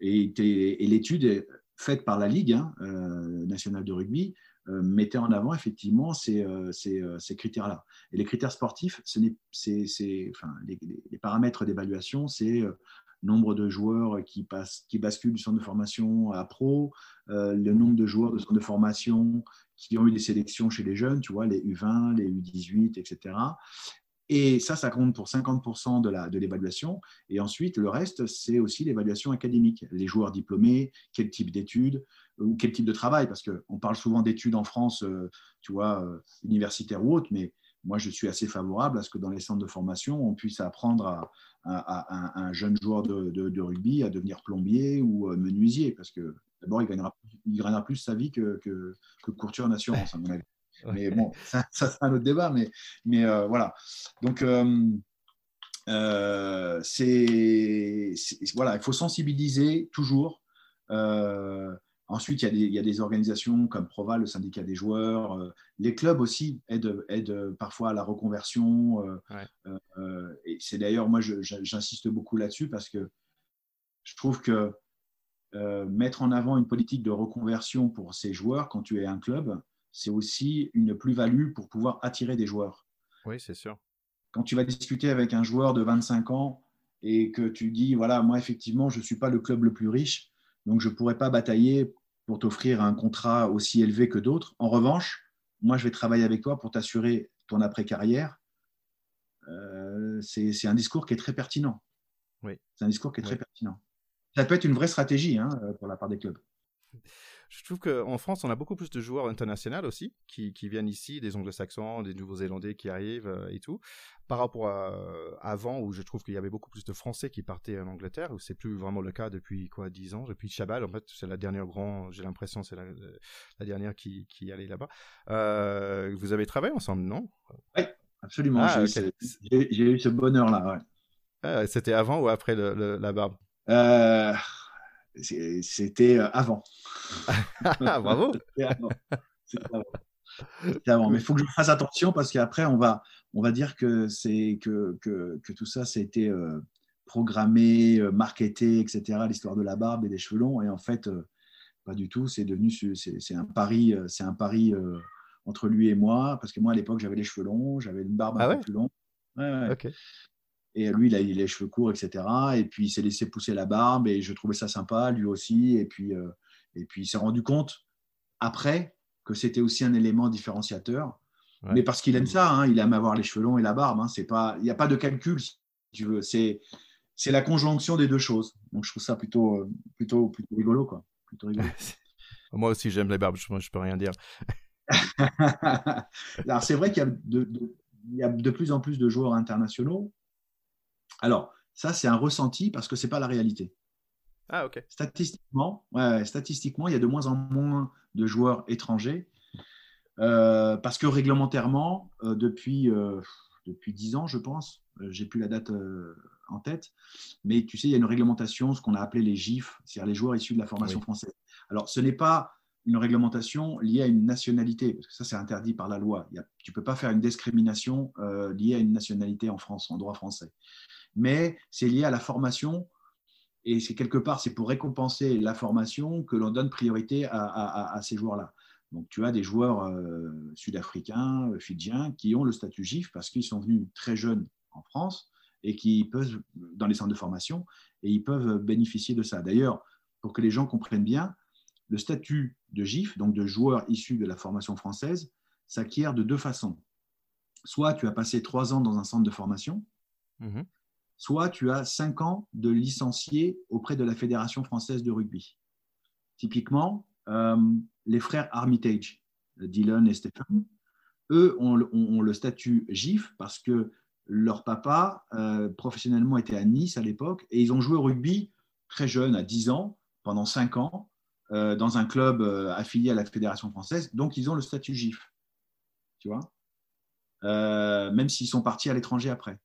Speaker 3: Et, l'étude faite par la Ligue hein, nationale de rugby mettait en avant effectivement ces, ces, ces critères-là. Et les critères sportifs, ce c'est, enfin, les, les, paramètres d'évaluation, c'est nombre de joueurs qui, passent, qui basculent du centre de formation à pro, euh, le nombre de joueurs de centre de formation qui ont eu des sélections chez les jeunes, tu vois, les U20, les U18, etc. Et ça, ça compte pour 50% de l'évaluation. De et ensuite, le reste, c'est aussi l'évaluation académique. Les joueurs diplômés, quel type d'études ou quel type de travail, parce qu'on parle souvent d'études en France, euh, tu vois, euh, universitaires ou autres, mais moi, je suis assez favorable à ce que dans les centres de formation, on puisse apprendre à, un jeune joueur de, rugby à devenir plombier ou euh, menuisier, parce que d'abord, il gagnera, il gagnera plus sa vie que, que, que courtier en assurance, à mon avis. Mais bon, ça, c'est un autre débat, mais, mais euh, voilà. Donc, euh, c'est, voilà, il faut sensibiliser toujours. Ensuite, il y, a des, organisations comme Proval, le syndicat des joueurs. Euh, les clubs aussi aident, parfois à la reconversion. Euh, euh, et c'est d'ailleurs, moi, j'insiste beaucoup là-dessus parce que je trouve que mettre en avant une politique de reconversion pour ces joueurs quand tu es un club, c'est aussi une plus-value pour pouvoir attirer des joueurs.
Speaker 1: Oui, c'est sûr.
Speaker 3: Quand tu vas discuter avec un joueur de 25 ans et que tu dis, voilà, moi, effectivement, je ne suis pas le club le plus riche, donc je ne pourrais pas batailler pour t'offrir un contrat aussi élevé que d'autres. En revanche, moi, je vais travailler avec toi pour t'assurer ton après-carrière. Euh, c'est un discours qui est très pertinent.
Speaker 1: Oui.
Speaker 3: C'est un discours qui est très pertinent. Ça peut être une vraie stratégie hein, pour la part des clubs.
Speaker 1: Je trouve qu'en France, on a beaucoup plus de joueurs internationaux aussi, qui, qui viennent ici, des anglo-saxons, des nouveaux-zélandais qui arrivent euh, et tout, par rapport à euh, avant, où je trouve qu'il y avait beaucoup plus de Français qui partaient en Angleterre, où c'est plus vraiment le cas depuis quoi, 10 ans, depuis Chabal, en fait, c'est la dernière grand, j'ai l'impression, c'est la, la, dernière qui, qui allait là-bas. Euh, vous avez travaillé ensemble, non?
Speaker 3: Oui, absolument. Ah, j'ai eu ce bonheur-là, ouais.
Speaker 1: Ah, c'était avant ou après la barbe?
Speaker 3: Euh, C'était euh, avant.
Speaker 1: Ah, bravo
Speaker 3: C'était avant. Mais il faut que je fasse attention parce qu'après, on va, on va dire que, que, que, que tout ça, c'était euh, programmé, marketé, etc., l'histoire de la barbe et des cheveux longs. Et en fait, pas du tout. C'est devenu c'est un pari, c'est un pari entre lui et moi. Parce que moi, à l'époque, j'avais les cheveux longs, j'avais une barbe un
Speaker 1: ah
Speaker 3: peu plus longue.
Speaker 1: Ouais, ouais.
Speaker 3: Et lui, il a, les cheveux courts, etc. Et puis, il s'est laissé pousser la barbe et je trouvais ça sympa, lui aussi. Et puis, euh, et puis il s'est rendu compte après que c'était aussi un élément différenciateur. Mais parce qu'il aime ça, hein, il aime avoir les cheveux longs et la barbe. Hein, c'est pas, il n'y a pas de calcul, si tu veux. C'est, c'est la conjonction des deux choses. Donc, je trouve ça plutôt, euh, plutôt, plutôt rigolo, quoi. Plutôt rigolo.
Speaker 1: Moi aussi, j'aime les barbes. Je, je peux rien dire.
Speaker 3: Alors, c'est vrai qu'il y a de, il y a de plus en plus de joueurs internationaux alors, ça, c'est un ressenti parce que ce n'est pas la réalité.
Speaker 1: Ah, ok.
Speaker 3: Statistiquement, statistiquement, il y a de moins en moins de joueurs étrangers euh, parce que réglementairement, euh, depuis, euh, depuis 10 ans, je pense, j'ai plus la date en tête, mais tu sais, il y a une réglementation, ce qu'on a appelé les GIF, c'est-à-dire les joueurs issus de la formation française. Alors, ce n'est pas une réglementation liée à une nationalité, parce que ça, c'est interdit par la loi. tu ne peux pas faire une discrimination liée à une nationalité en France, en droit français mais c'est lié à la formation. Et c'est quelque part, c'est pour récompenser la formation que l'on donne priorité à, ces joueurs-là. Donc, tu as des joueurs euh, sud-africains, euh, fidjiens, qui ont le statut GIF parce qu'ils sont venus très jeunes en France et qui peuvent, dans les centres de formation, et ils peuvent bénéficier de ça. D'ailleurs, pour que les gens comprennent bien, le statut de GIF, donc de joueur issu de la formation française, s'acquiert de deux façons. Soit tu as passé trois ans dans un centre de formation, mmh soit tu as cinq ans de licencié auprès de la Fédération française de rugby. Typiquement, euh, les frères Armitage, Dylan et Stephen, eux ont, le statut GIF parce que leur papa, euh, professionnellement, était à Nice à l'époque et ils ont joué au rugby très jeune, à 10 ans, pendant 5 ans, euh, dans un club affilié à la Fédération française. Donc, ils ont le statut GIF. Tu vois? Même s'ils sont partis à l'étranger après.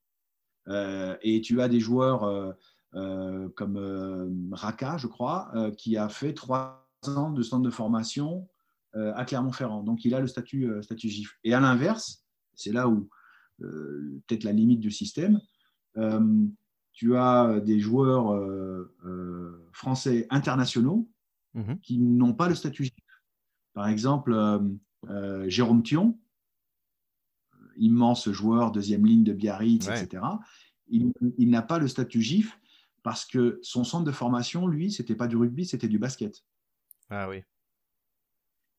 Speaker 3: Euh, et tu as des joueurs euh, euh, comme Raka, je crois, qui a fait trois ans de centre de formation à Clermont-Ferrand. Donc, il a le statut, statut GIF. Et à l'inverse, c'est là où peut-être la limite du système, tu as des joueurs français internationaux mhm. qui n'ont pas le statut GIF. Par exemple, Jérôme Thion, immense joueur, deuxième ligne de Biarritz, etc. Il, n'a pas le statut GIF parce que son centre de formation, lui, c'était pas du rugby, c'était du basket.
Speaker 1: Ah oui.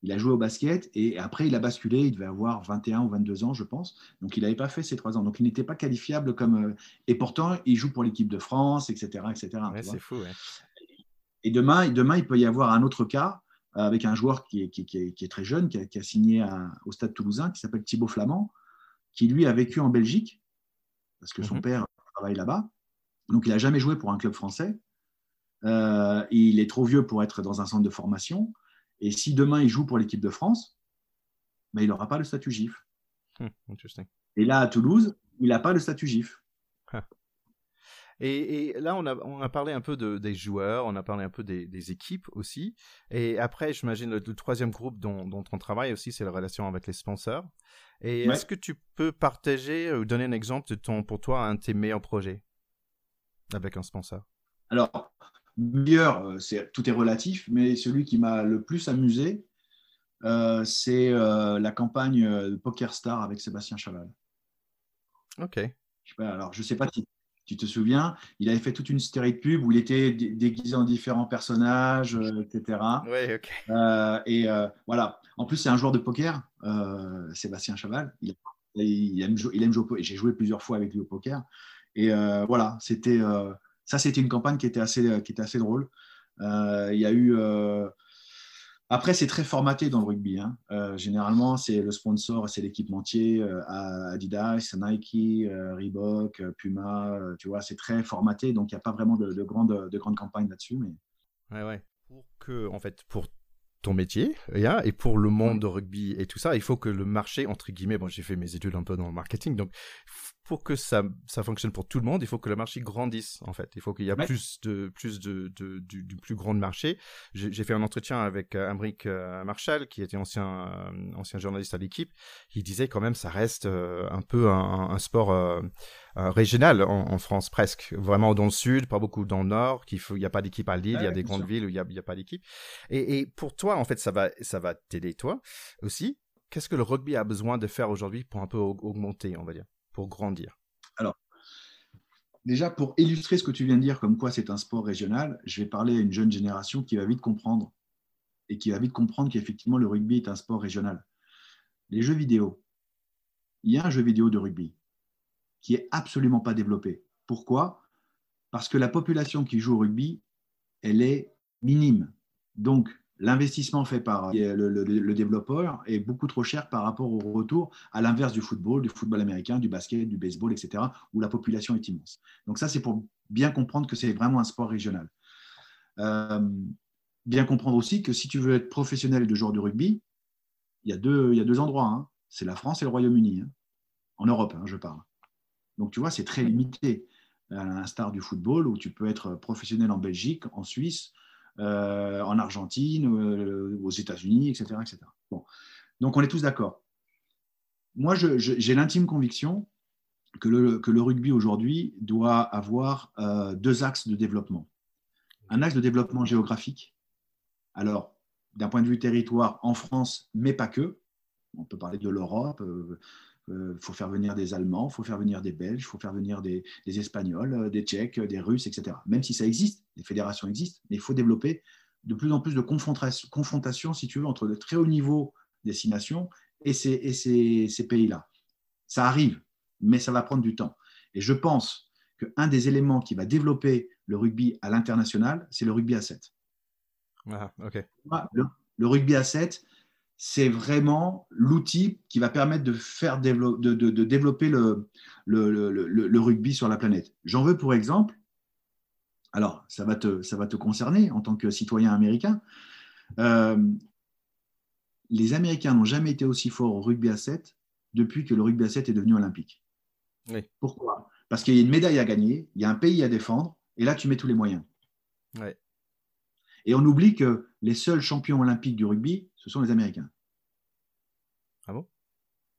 Speaker 3: Il a joué au basket et après il a basculé, il devait avoir 21 ou 22 ans, je pense. Donc il n'avait pas fait ses trois ans. Donc il n'était pas qualifiable comme. Euh, et pourtant, il joue pour l'équipe de France, etc. etc.
Speaker 1: c'est fou.
Speaker 3: Et demain, demain, il peut y avoir un autre cas euh, avec un joueur qui est, qui, est très jeune, qui a, signé au Stade toulousain, qui s'appelle Thibaut Flamand, qui lui a vécu en Belgique, parce que son mhm. père travaille là-bas. Donc, il n'a jamais joué pour un club français. Euh, il est trop vieux pour être dans un centre de formation. Et si demain il joue pour l'équipe de France, ben, il n'aura pas le statut GIF. Hmm, et là, à Toulouse, il n'a pas le statut GIF.
Speaker 1: Ah. Et, là, on a, on a, parlé un peu de, des joueurs, on a parlé un peu des, équipes aussi. Et après, j'imagine le, troisième groupe dont, dont, on travaille aussi, c'est la relation avec les sponsors. Et est-ce que tu peux partager ou donner un exemple de ton, pour toi, un de tes meilleurs projets avec un sponsor?
Speaker 3: Alors, meilleur, euh, c'est, tout est relatif, mais celui qui m'a le plus amusé, euh, c'est euh, la campagne Poker Star avec Sébastien Chaval.
Speaker 1: Ok.
Speaker 3: alors, je ne sais pas si tu te souviens, il avait fait toute une série de pubs où il était déguisé en différents personnages, euh, etc.
Speaker 1: Oui, ok.
Speaker 3: Euh, et euh, voilà. En plus, c'est un joueur de poker, Sébastien Chaval. Il, aime, il aime jouer au J'ai joué plusieurs fois avec lui au poker. Et voilà, c'était ça, c'était une campagne qui était assez, qui était assez drôle. il y a eu Après, c'est très formaté dans le rugby. Hein. Euh, généralement, c'est le sponsor, c'est l'équipementier, euh, Adidas, Nike, euh, Reebok, Puma. tu vois, c'est très formaté, donc il n'y a pas vraiment de, de grandes de grande campagnes là-dessus. Mais...
Speaker 1: Ouais, ouais. Pour que, en fait, pour ton métier et pour le monde de rugby et tout ça, il faut que le marché, entre guillemets, bon, j'ai fait mes études un peu dans le marketing, donc pour que ça, ça fonctionne pour tout le monde, il faut que le marché grandisse, en fait. Il faut qu'il y ait plus de, plus de, de du, plus grand marché. J'ai fait un entretien avec euh, Amric euh, Marshall, qui était ancien, euh, ancien journaliste à l'équipe. Il disait quand même, ça reste un peu un, sport régional en, France, presque. Vraiment dans le sud, pas beaucoup dans le nord, il n'y a pas d'équipe à Lille, il y a des grandes villes où il n'y a, a, pas d'équipe. Et, et, pour toi, en fait, ça va, ça va t'aider, toi aussi. Qu'est-ce que le rugby a besoin de faire aujourd'hui pour un peu augmenter, on va dire? Pour grandir
Speaker 3: Alors, déjà, pour illustrer ce que tu viens de dire, comme quoi c'est un sport régional, je vais parler à une jeune génération qui va vite comprendre et qui va vite comprendre qu'effectivement, le rugby est un sport régional. Les jeux vidéo, il y a un jeu vidéo de rugby qui est absolument pas développé. Pourquoi? Parce que la population qui joue au rugby, elle est minime. Donc, l'investissement fait par le, développeur est beaucoup trop cher par rapport au retour, à l'inverse du football, du football américain, du basket, du baseball, etc., où la population est immense. Donc ça, c'est pour bien comprendre que c'est vraiment un sport régional. Euh, bien comprendre aussi que si tu veux être professionnel de joueur de rugby, il y a deux, il y a deux endroits. Hein. C'est la France et le Royaume-Uni. Hein. En Europe, hein, je parle. Donc tu vois, c'est très limité. À l'instar du football, où tu peux être professionnel en Belgique, en Suisse, euh, en Argentine, euh, aux États-Unis, etc., etc. Bon. Donc on est tous d'accord. Moi, j'ai l'intime conviction que le, rugby aujourd'hui doit avoir euh, deux axes de développement. Un axe de développement géographique. Alors, d'un point de vue territoire, en France, mais pas que. On peut parler de l'Europe, il euh, faut faire venir des Allemands, il faut faire venir des Belges, il faut faire venir des, Espagnols, euh, des Tchèques, euh, des Russes, etc. Même si ça existe, les fédérations existent, mais il faut développer de plus en plus de confrontation, si tu veux, entre le très haut niveau destination et ces, et ces, pays-là. Ça arrive, mais ça va prendre du temps. Et je pense qu'un des éléments qui va développer le rugby à l'international, c'est le rugby à 7.
Speaker 1: Ah,
Speaker 3: le, le, rugby à 7, c'est vraiment l'outil qui va permettre de, faire de, développer le, le, rugby sur la planète. J'en veux pour exemple, alors ça va te, ça va te concerner en tant que citoyen américain, euh, les Américains n'ont jamais été aussi forts au rugby à 7 depuis que le rugby à 7 est devenu olympique. Pourquoi? Parce qu'il y a une médaille à gagner, il y a un pays à défendre, et là tu mets tous les moyens. Et on oublie que les seuls champions olympiques du rugby, ce sont les Américains.
Speaker 1: Ah bon?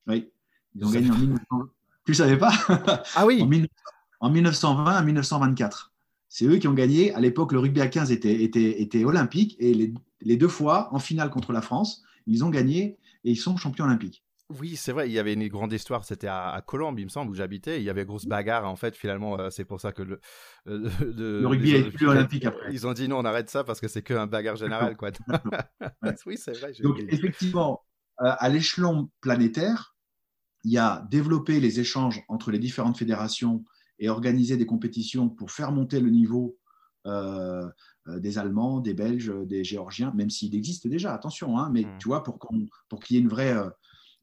Speaker 3: Oui. Ils ont gagné en 1920. Tu ne savais pas?
Speaker 1: Ah oui
Speaker 3: en, 1920 à 1924. C'est eux qui ont gagné. À l'époque, le rugby à 15 était, était, était olympique et les, les, deux fois, en finale contre la France, ils ont gagné et ils sont champions olympiques.
Speaker 1: Oui, c'est vrai, il y avait une grande histoire, c'était à, à Colombes, il me semble, où j'habitais. Il y avait grosse bagarre, en fait, finalement, euh, c'est pour ça que le,
Speaker 3: euh, le rugby est plus olympique après.
Speaker 1: Ils ont dit non, on arrête ça parce que c'est qu'un bagarre général, quoi.
Speaker 3: oui, c'est vrai. Donc, effectivement, euh, à l'échelon planétaire, il y a développé les échanges entre les différentes fédérations et organiser des compétitions pour faire monter le niveau des Allemands, des Belges, des Géorgiens, même s'il existe déjà, attention, hein, mais mmh. tu vois, pour, pour qu'il y ait une vraie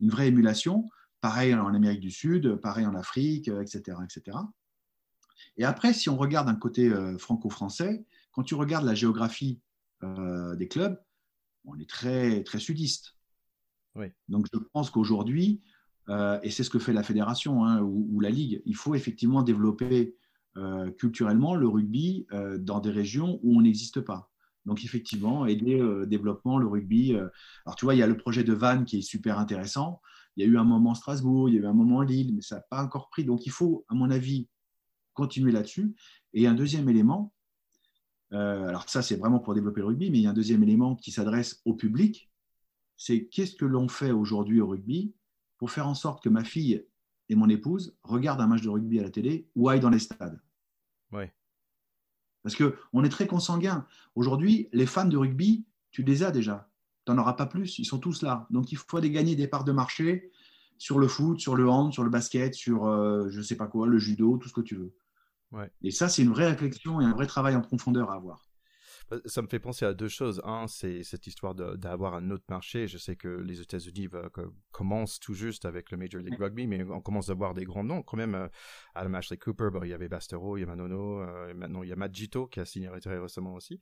Speaker 3: une vraie émulation. Pareil en Amérique du Sud, pareil en Afrique, etc. Euh, etc. Et après, si on regarde un côté euh, franco-français, quand tu regardes la géographie euh, des clubs, on est très, très sudiste. Donc je pense qu'aujourd'hui, et c'est ce que fait la fédération hein, ou, la ligue, il faut effectivement développer culturellement le rugby dans des régions où on n'existe pas. Donc, effectivement, aider le développement, le rugby. Euh, alors, tu vois, il y a le projet de Vannes qui est super intéressant. Il y a eu un moment Strasbourg, il y a eu un moment Lille, mais ça n'a pas encore pris. Donc, il faut, à mon avis, continuer là-dessus. Et un deuxième élément, euh, alors ça, c'est vraiment pour développer le rugby, mais il y a un deuxième élément qui s'adresse au public, c'est qu'est-ce que l'on fait aujourd'hui au rugby pour faire en sorte que ma fille et mon épouse regardent un match de rugby à la télé ou aillent dans les stades?
Speaker 1: Ouais.
Speaker 3: Parce qu'on est très consanguin. Aujourd'hui, les fans de rugby, tu les as déjà. Tu n'en auras pas plus. Ils sont tous là. Donc, il faut aller gagner des parts de marché sur le foot, sur le hand, sur le basket, sur euh, je ne sais pas quoi, le judo, tout ce que tu veux. Et ça, c'est une vraie réflexion et un vrai travail en profondeur à avoir.
Speaker 1: Bah, ça me fait penser à deux choses. Un, c'est cette histoire d'avoir un autre marché. Je sais que les États-Unis commencent tout juste avec le Major League Rugby, mais on commence à voir des grands noms quand même. Euh, Adam Ashley Cooper, bah, il y avait Bastero, il y a Manono, euh, maintenant il y a Matt Gito qui a signé très récemment aussi.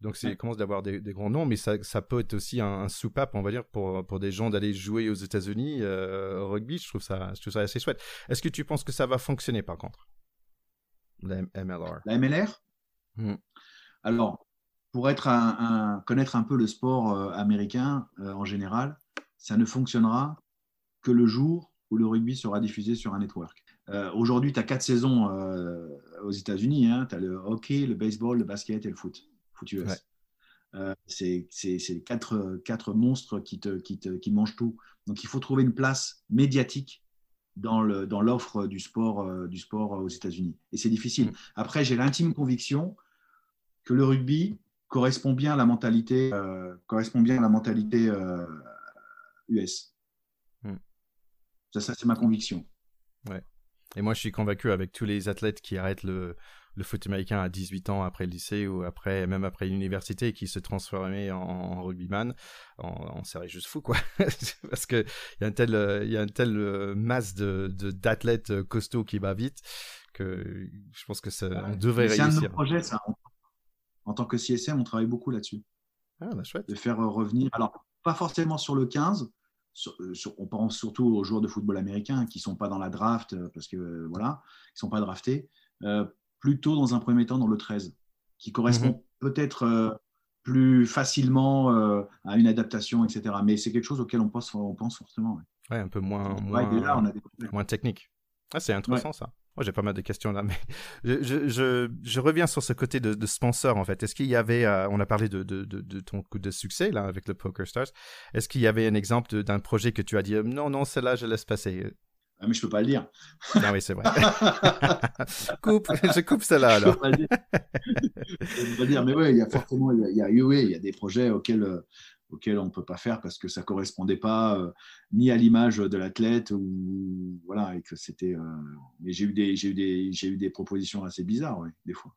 Speaker 1: Donc c'est commence d'avoir des, grands noms, mais ça, ça peut être aussi un, soupape, on va dire, pour, pour des gens d'aller jouer aux États-Unis euh, au rugby. Je trouve ça, je trouve ça assez chouette. Est-ce que tu penses que ça va fonctionner par contre,
Speaker 3: la MLR La MLR hmm. Alors, pour être un, connaître un peu le sport euh, américain euh, en général, ça ne fonctionnera que le jour où le rugby sera diffusé sur un network. Aujourd'hui, tu as quatre saisons aux États-Unis. Hein. Tu as le hockey, le baseball, le basket et le foot. Euh, c'est quatre, quatre monstres qui, te, qui, te, qui mangent tout. Donc il faut trouver une place médiatique dans l'offre dans du, sport, euh, du sport aux États-Unis. Et c'est difficile. Mm. Après, j'ai l'intime conviction que le rugby correspond bien à la mentalité, euh, correspond bien à la mentalité US. Mm. Ça, ça c'est ma conviction.
Speaker 1: Ouais. Et moi, je suis convaincu avec tous les athlètes qui arrêtent le, le foot américain à 18 ans après le lycée ou après même après l'université qui se transformait en, rugbyman, on, serait juste fou quoi, parce que il y a une telle il y a une telle euh, masse de d'athlètes costauds qui va vite que je pense que ça, on devrait réussir. C'est un de nos
Speaker 3: projets ça. En tant que CSM, on travaille beaucoup là-dessus.
Speaker 1: Ah, bah, chouette.
Speaker 3: De faire euh, revenir, alors pas forcément sur le 15, euh, on pense surtout aux joueurs de football américain qui sont pas dans la draft parce que voilà, ils sont pas draftés plutôt dans un premier temps dans le 13, qui correspond mhm. peut-être euh, plus facilement euh, à une adaptation, etc. Mais c'est quelque chose auquel on pense, on pense fortement.
Speaker 1: Ouais. un peu moins, moins, technique. Ah, c'est intéressant ça. Moi, j'ai pas mal de questions là, mais je, je, je, reviens sur ce côté de, sponsor en fait. Est-ce qu'il y avait, euh, on a parlé de, de, de, ton coup de succès là avec le Poker Stars. Est-ce qu'il y avait un exemple d'un projet que tu as dit non, non, celle-là, je laisse passer
Speaker 3: ah, mais je peux pas le dire.
Speaker 1: Ah oui, c'est vrai. coupe, je coupe cela alors. Je peux pas le dire.
Speaker 3: peux pas le dire, mais oui, il y a forcément, il y a, il y a des projets auxquels euh, auquel on ne peut pas faire parce que ça correspondait pas euh, ni à l'image de l'athlète ou voilà et que c'était euh, j'ai eu des j'ai eu des j'ai eu des propositions assez bizarres des fois.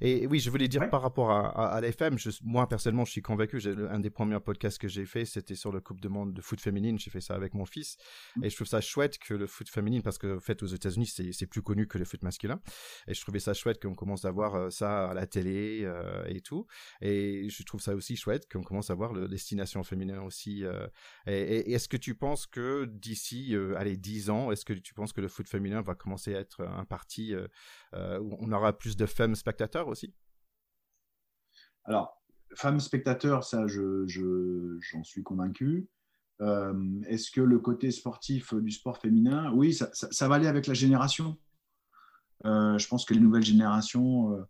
Speaker 1: Et oui je voulais dire par rapport à, à, l'FM moi personnellement je suis convaincu un des premiers podcasts que j'ai fait c'était sur le coupe de monde de foot féminine j'ai fait ça avec mon fils. Hmm. et je trouve ça chouette que le foot féminine parce que en fait aux États-Unis c'est plus connu que le foot masculin. Et je trouvais ça chouette qu'on commence à voir euh, ça à la télé et tout. Et je trouve ça aussi chouette qu'on commence à voir le, destination féminin aussi. Euh, et, est-ce que tu penses que d'ici, euh, allez, 10 ans, est-ce que tu penses que le foot féminin va commencer à être un parti euh, où on aura plus de femmes spectateurs aussi?
Speaker 3: Alors, femmes spectateurs, ça, je, j'en suis convaincu. est-ce que le côté sportif du sport féminin, oui, ça, va aller avec la génération. je pense que les nouvelles générations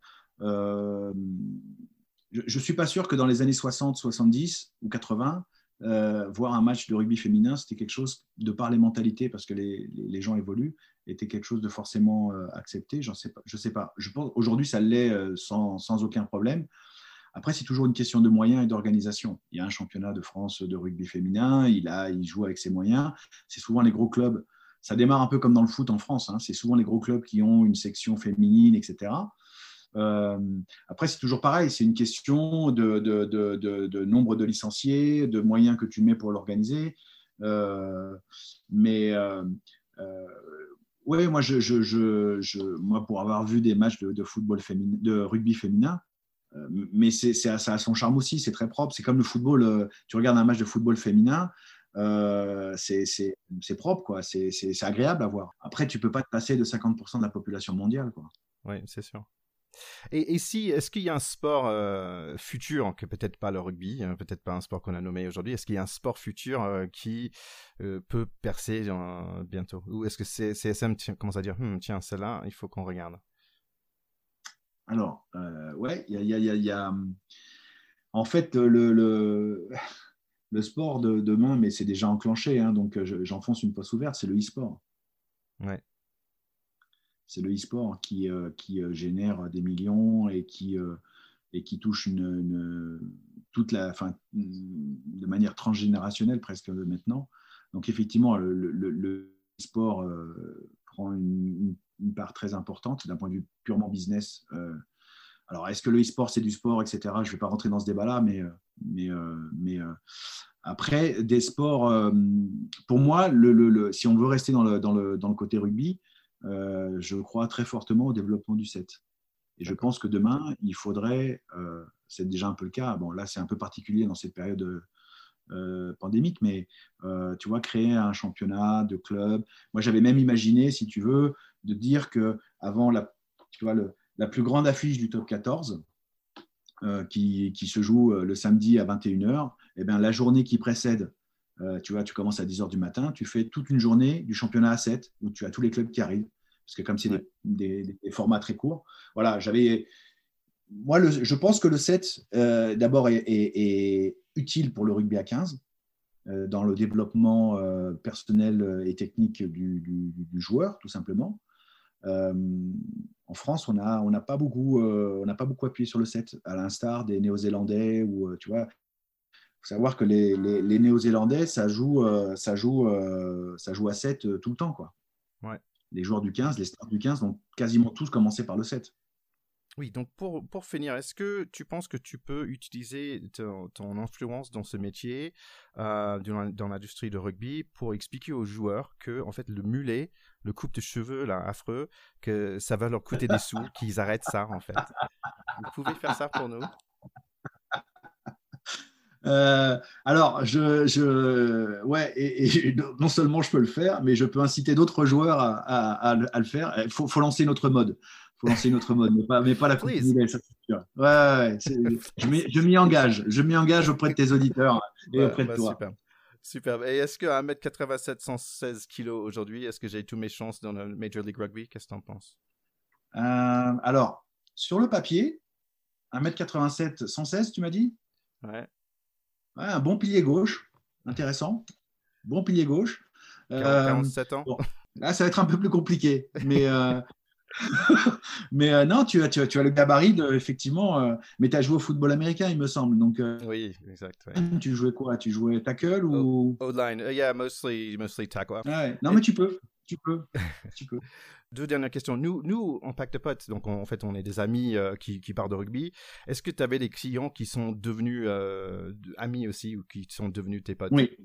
Speaker 3: je ne suis pas sûr que dans les années 60, 70 ou 80, euh, voir un match de rugby féminin, c'était quelque chose, de par les mentalités, parce que les, les, gens évoluent, était quelque chose de forcément euh, accepté. Sais pas, je sais pas. Je pense aujourd'hui, ça l'est euh, sans, sans, aucun problème. Après, c'est toujours une question de moyens et d'organisation. Il y a un championnat de France de rugby féminin, il, a, il joue avec ses moyens. C'est souvent les gros clubs. Ça démarre un peu comme dans le foot en France. Hein. C'est souvent les gros clubs qui ont une section féminine, etc. Euh, après, c'est toujours pareil, c'est une question de, nombre de licenciés, de moyens que tu mets pour l'organiser. Euh, mais euh, oui, moi, pour avoir vu des matchs de, rugby féminin, mais c'est, ça a son charme aussi, c'est très propre. C'est comme le football, tu regardes un match de football féminin, c'est, c'est, propre, quoi. C'est, agréable à voir. Après, tu peux pas te passer de 50% de la population mondiale. Quoi.
Speaker 1: Oui, c'est sûr. Et, si, est-ce qu'il y a un sport euh, futur, que peut-être pas le rugby, hein, peut-être pas un sport qu'on a nommé aujourd'hui, est-ce qu'il y a un sport futur euh, qui euh, peut percer bientôt? Ou est-ce que CSM commence à dire, «Hmm, tiens, celle-là, il faut qu'on regarde.
Speaker 3: Alors, ouais, il y a, En fait, le, le, le, sport de demain, mais c'est déjà enclenché, hein, donc j'enfonce une poisse ouverte, c'est le e-sport.
Speaker 1: Ouais
Speaker 3: c'est le e-sport qui, euh, qui euh, génère des millions et qui, euh, et qui touche une, toute la, fin, de manière transgénérationnelle presque maintenant. Donc effectivement, le, le, sport prend une, part très importante d'un point de vue purement business alors, est-ce que le e-sport, c'est du sport, etc. Je ne vais pas rentrer dans ce débat-là, mais, mais, mais après, des sports, pour moi, le, si on veut rester dans le, dans dans le côté rugby, je crois très fortement au développement du set. Et je pense que demain, il faudrait, c'est déjà un peu le cas, bon là c'est un peu particulier dans cette période pandémique, mais tu vois, créer un championnat de clubs. Moi j'avais même imaginé, si tu veux, de dire que avant la, tu vois, le, la plus grande affiche du top 14, qui, qui, se joue le samedi à 21h, eh bien, la journée qui précède, tu vois, tu commences à 10h du matin, tu fais toute une journée du championnat à 7 où tu as tous les clubs qui arrivent parce que comme c'est des, formats très courts, voilà, j'avais. Moi, je pense que le 7, euh, d'abord, est, utile pour le rugby à 15, euh, dans le développement euh, personnel et technique du, joueur, tout simplement. en France, on n'a on pas, beaucoup, on pas beaucoup appuyé sur le 7, à l'instar des Néo-Zélandais, ou tu vois. Il faut savoir que les, les, Néo-Zélandais, ça joue, ça, joue, ça joue à 7 tout le temps. Quoi.
Speaker 1: Ouais
Speaker 3: les joueurs du 15, les stars du 15 ont quasiment tous commencé par le 7.
Speaker 1: Oui, donc pour, pour finir, est-ce que tu penses que tu peux utiliser ton, influence dans ce métier, euh, dans, l'industrie de rugby, pour expliquer aux joueurs que, en fait, le mulet, le coupe de cheveux, là, affreux, que ça va leur coûter des sous, qu'ils arrêtent ça, en fait? Vous pouvez faire ça pour nous
Speaker 3: euh, alors, je, je ouais, et, non seulement je peux le faire, mais je peux inciter d'autres joueurs à, le faire. Il faut, lancer notre mode. Il faut lancer notre mode, mais pas, mais pas la coupe ça Ouais, ouais je m'y engage. Je m'y engage auprès de tes auditeurs et auprès de bah, toi.
Speaker 1: Super. Super. Et est-ce qu'à 1m87, 116 kg aujourd'hui, est-ce que j'ai tous mes chances dans le Major League Rugby? Qu'est-ce que tu en penses?
Speaker 3: Euh, Alors, sur le papier, 1m87, 116, tu m'as dit?
Speaker 1: Ouais
Speaker 3: un bon pilier gauche, intéressant. Bon pilier gauche.
Speaker 1: 47 euh, ans.
Speaker 3: Là, ça va être un peu plus compliqué. Mais, euh, mais euh, non, tu as, tu, as, tu as le gabarit, effectivement. mais tu as joué au football américain, il me semble. Donc,
Speaker 1: oui, exact.
Speaker 3: Tu jouais quoi? Tu jouais tackle ou.
Speaker 1: O-line. yeah, mostly, mostly tackle.
Speaker 3: Non, mais tu peux. Tu peux. tu peux.
Speaker 1: Deux dernières questions. Nous, nous en Pacte Potes, donc en fait, on est des amis euh, qui, qui partent de rugby. Est-ce que tu avais des clients qui sont devenus euh, amis aussi ou qui sont devenus tes potes?
Speaker 3: Oui,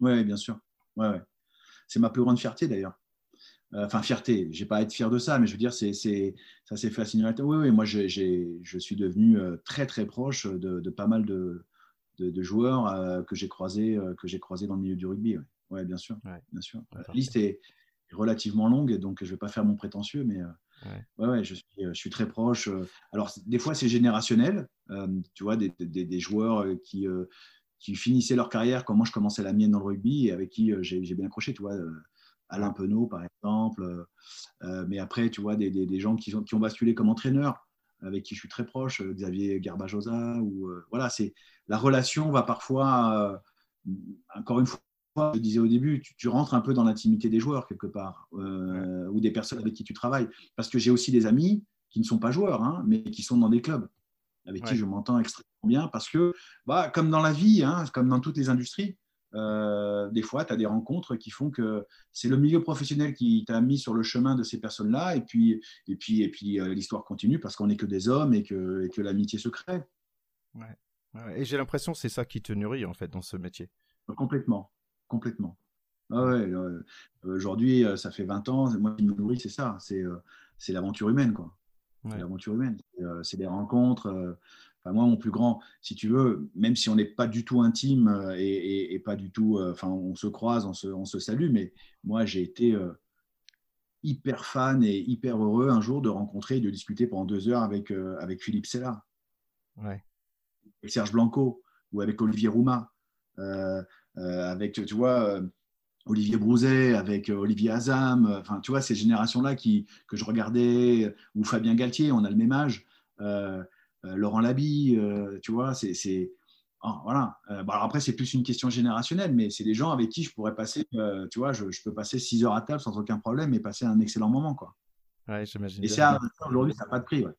Speaker 3: ouais, bien sûr. Ouais, ouais. C'est ma plus grande fierté d'ailleurs. Euh, enfin, fierté, j'ai pas à être fier de ça, mais je veux dire, c'est, ça s'est fascinant. Oui, oui, moi, j'ai, je suis devenu très, très proche de, de pas mal de, de, joueurs que j'ai croisés, croisés dans le milieu du rugby. Oui, ouais, bien sûr. Bien sûr. La liste est, relativement longue, donc je ne vais pas faire mon prétentieux, mais euh, ouais. ouais, je, suis, euh, je suis très proche. Euh. Alors, des fois, c'est générationnel. tu vois, des, des, des joueurs qui, qui finissaient leur carrière comme moi, je commençais la mienne dans le rugby et avec qui j'ai bien accroché, tu vois. Alain Penaud, par exemple. mais après, tu vois, des, des gens qui, qui, ont basculé comme entraîneurs, avec qui je suis très proche, Xavier Garbajosa. Ou, voilà, c'est la relation va parfois, encore une fois, je disais au début, tu, rentres un peu dans l'intimité des joueurs quelque part, euh, ou des personnes avec qui tu travailles. Parce que j'ai aussi des amis qui ne sont pas joueurs, hein, mais qui sont dans des clubs, avec qui je m'entends extrêmement bien. Parce que, bah, comme dans la vie, hein, comme dans toutes les industries, euh, des fois, tu as des rencontres qui font que c'est le milieu professionnel qui t'a mis sur le chemin de ces personnes-là, et puis, et puis, et puis euh, l'histoire continue parce qu'on n'est que des hommes et que, et que l'amitié se crée.
Speaker 1: Et j'ai l'impression que c'est ça qui te nourrit en fait dans ce métier.
Speaker 3: Complètement complètement. Ah euh, aujourd'hui, euh, ça fait 20 ans. Moi, qui me nourris, c'est ça. C'est euh, l'aventure humaine, quoi. L'aventure humaine. C'est des rencontres. Enfin, moi, mon plus grand, si tu veux, même si on n'est pas du tout intime et, pas du tout, enfin, on se croise, on se, on se salue, mais moi, j'ai été hyper fan et hyper heureux un jour de rencontrer et de discuter pendant deux heures avec, avec Philippe Sella,
Speaker 1: ouais.
Speaker 3: avec Serge Blanco ou avec Olivier Rouma. Euh, avec, tu vois, euh, Olivier Brouzet, avec euh, Olivier Azam, enfin, tu vois, ces générations-là qui, que je regardais, ou Fabien Galtier, on a le même âge, Laurent Labi, tu vois, c'est. Oh, voilà. alors après, c'est plus une question générationnelle, mais c'est des gens avec qui je pourrais passer, tu vois, je, peux passer 6 heures à table sans aucun problème et passer un excellent moment, quoi.
Speaker 1: Ouais, j'imagine.
Speaker 3: Et ça, aujourd'hui, ça n'a pas de prix, ouais.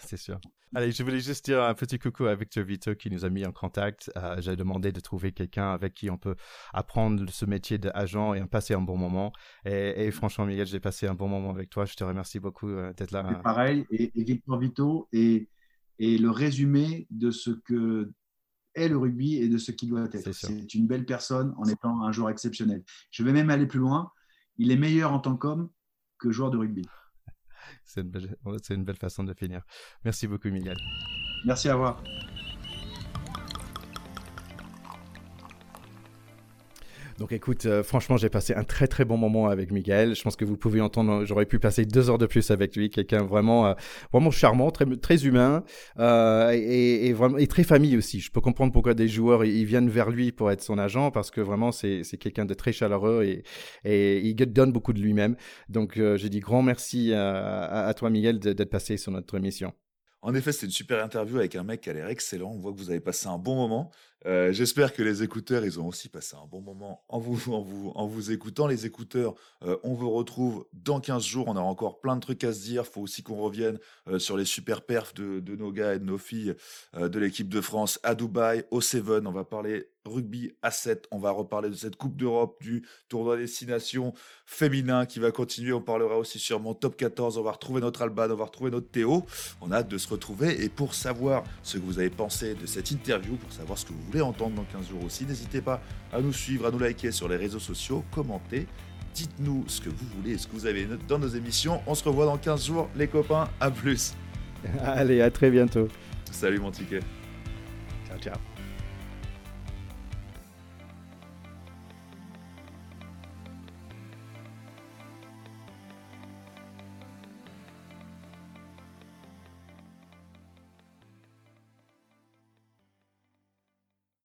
Speaker 1: C'est sûr. Allez, je voulais juste dire un petit coucou à Victor Vito qui nous a mis en contact. Euh, j'ai demandé de trouver quelqu'un avec qui on peut apprendre ce métier d'agent et passer un bon moment. Et, franchement, Miguel, j'ai passé un bon moment avec toi. Je te remercie beaucoup euh, d'être là.
Speaker 3: pareil. Et, Victor Vito est, est, le résumé de ce que est le rugby et de ce qu'il doit être. C'est une belle personne en étant un joueur exceptionnel. Je vais même aller plus loin. Il est meilleur en tant qu'homme que joueur de rugby.
Speaker 1: C'est une, belle, façon de finir. Merci beaucoup, Miguel.
Speaker 3: Merci à vous.
Speaker 1: Donc écoute, euh, franchement, j'ai passé un très très bon moment avec Miguel. Je pense que vous pouvez entendre, j'aurais pu passer deux heures de plus avec lui. Quelqu'un vraiment, euh, vraiment charmant, très, humain euh, et, vraiment, et très famille aussi. Je peux comprendre pourquoi des joueurs ils viennent vers lui pour être son agent parce que vraiment c'est quelqu'un de très chaleureux et, il donne beaucoup de lui-même. Donc j'ai dit grand merci à, à toi Miguel d'être passé sur notre émission.
Speaker 2: En effet, c'est une super interview avec un mec qui a l'air excellent. On voit que vous avez passé un bon moment. Euh, j'espère que les écouteurs, ils ont aussi passé un bon moment en vous, écoutant. Les écouteurs, euh, on vous retrouve dans 15 jours. On a encore plein de trucs à se dire. Il faut aussi qu'on revienne euh, sur les super perfs de, nos gars et de nos filles de l'équipe de France à Dubaï, au Seven. On va parler rugby à 7. On va reparler de cette Coupe d'Europe, du tournoi destination féminin qui va continuer. On parlera aussi sur mon top 14. On va retrouver notre Alban, on va retrouver notre Théo. On a hâte de se retrouver. Et pour savoir ce que vous avez pensé de cette interview, pour savoir ce que vous voulez entendre dans 15 jours aussi. N'hésitez pas à nous suivre, à nous liker sur les réseaux sociaux, commentez. Dites-nous ce que vous voulez, ce que vous avez dans nos émissions. On se revoit dans 15 jours, les copains. À plus.
Speaker 1: Allez, à très bientôt.
Speaker 2: Salut mon ticket.
Speaker 1: Ciao, ciao.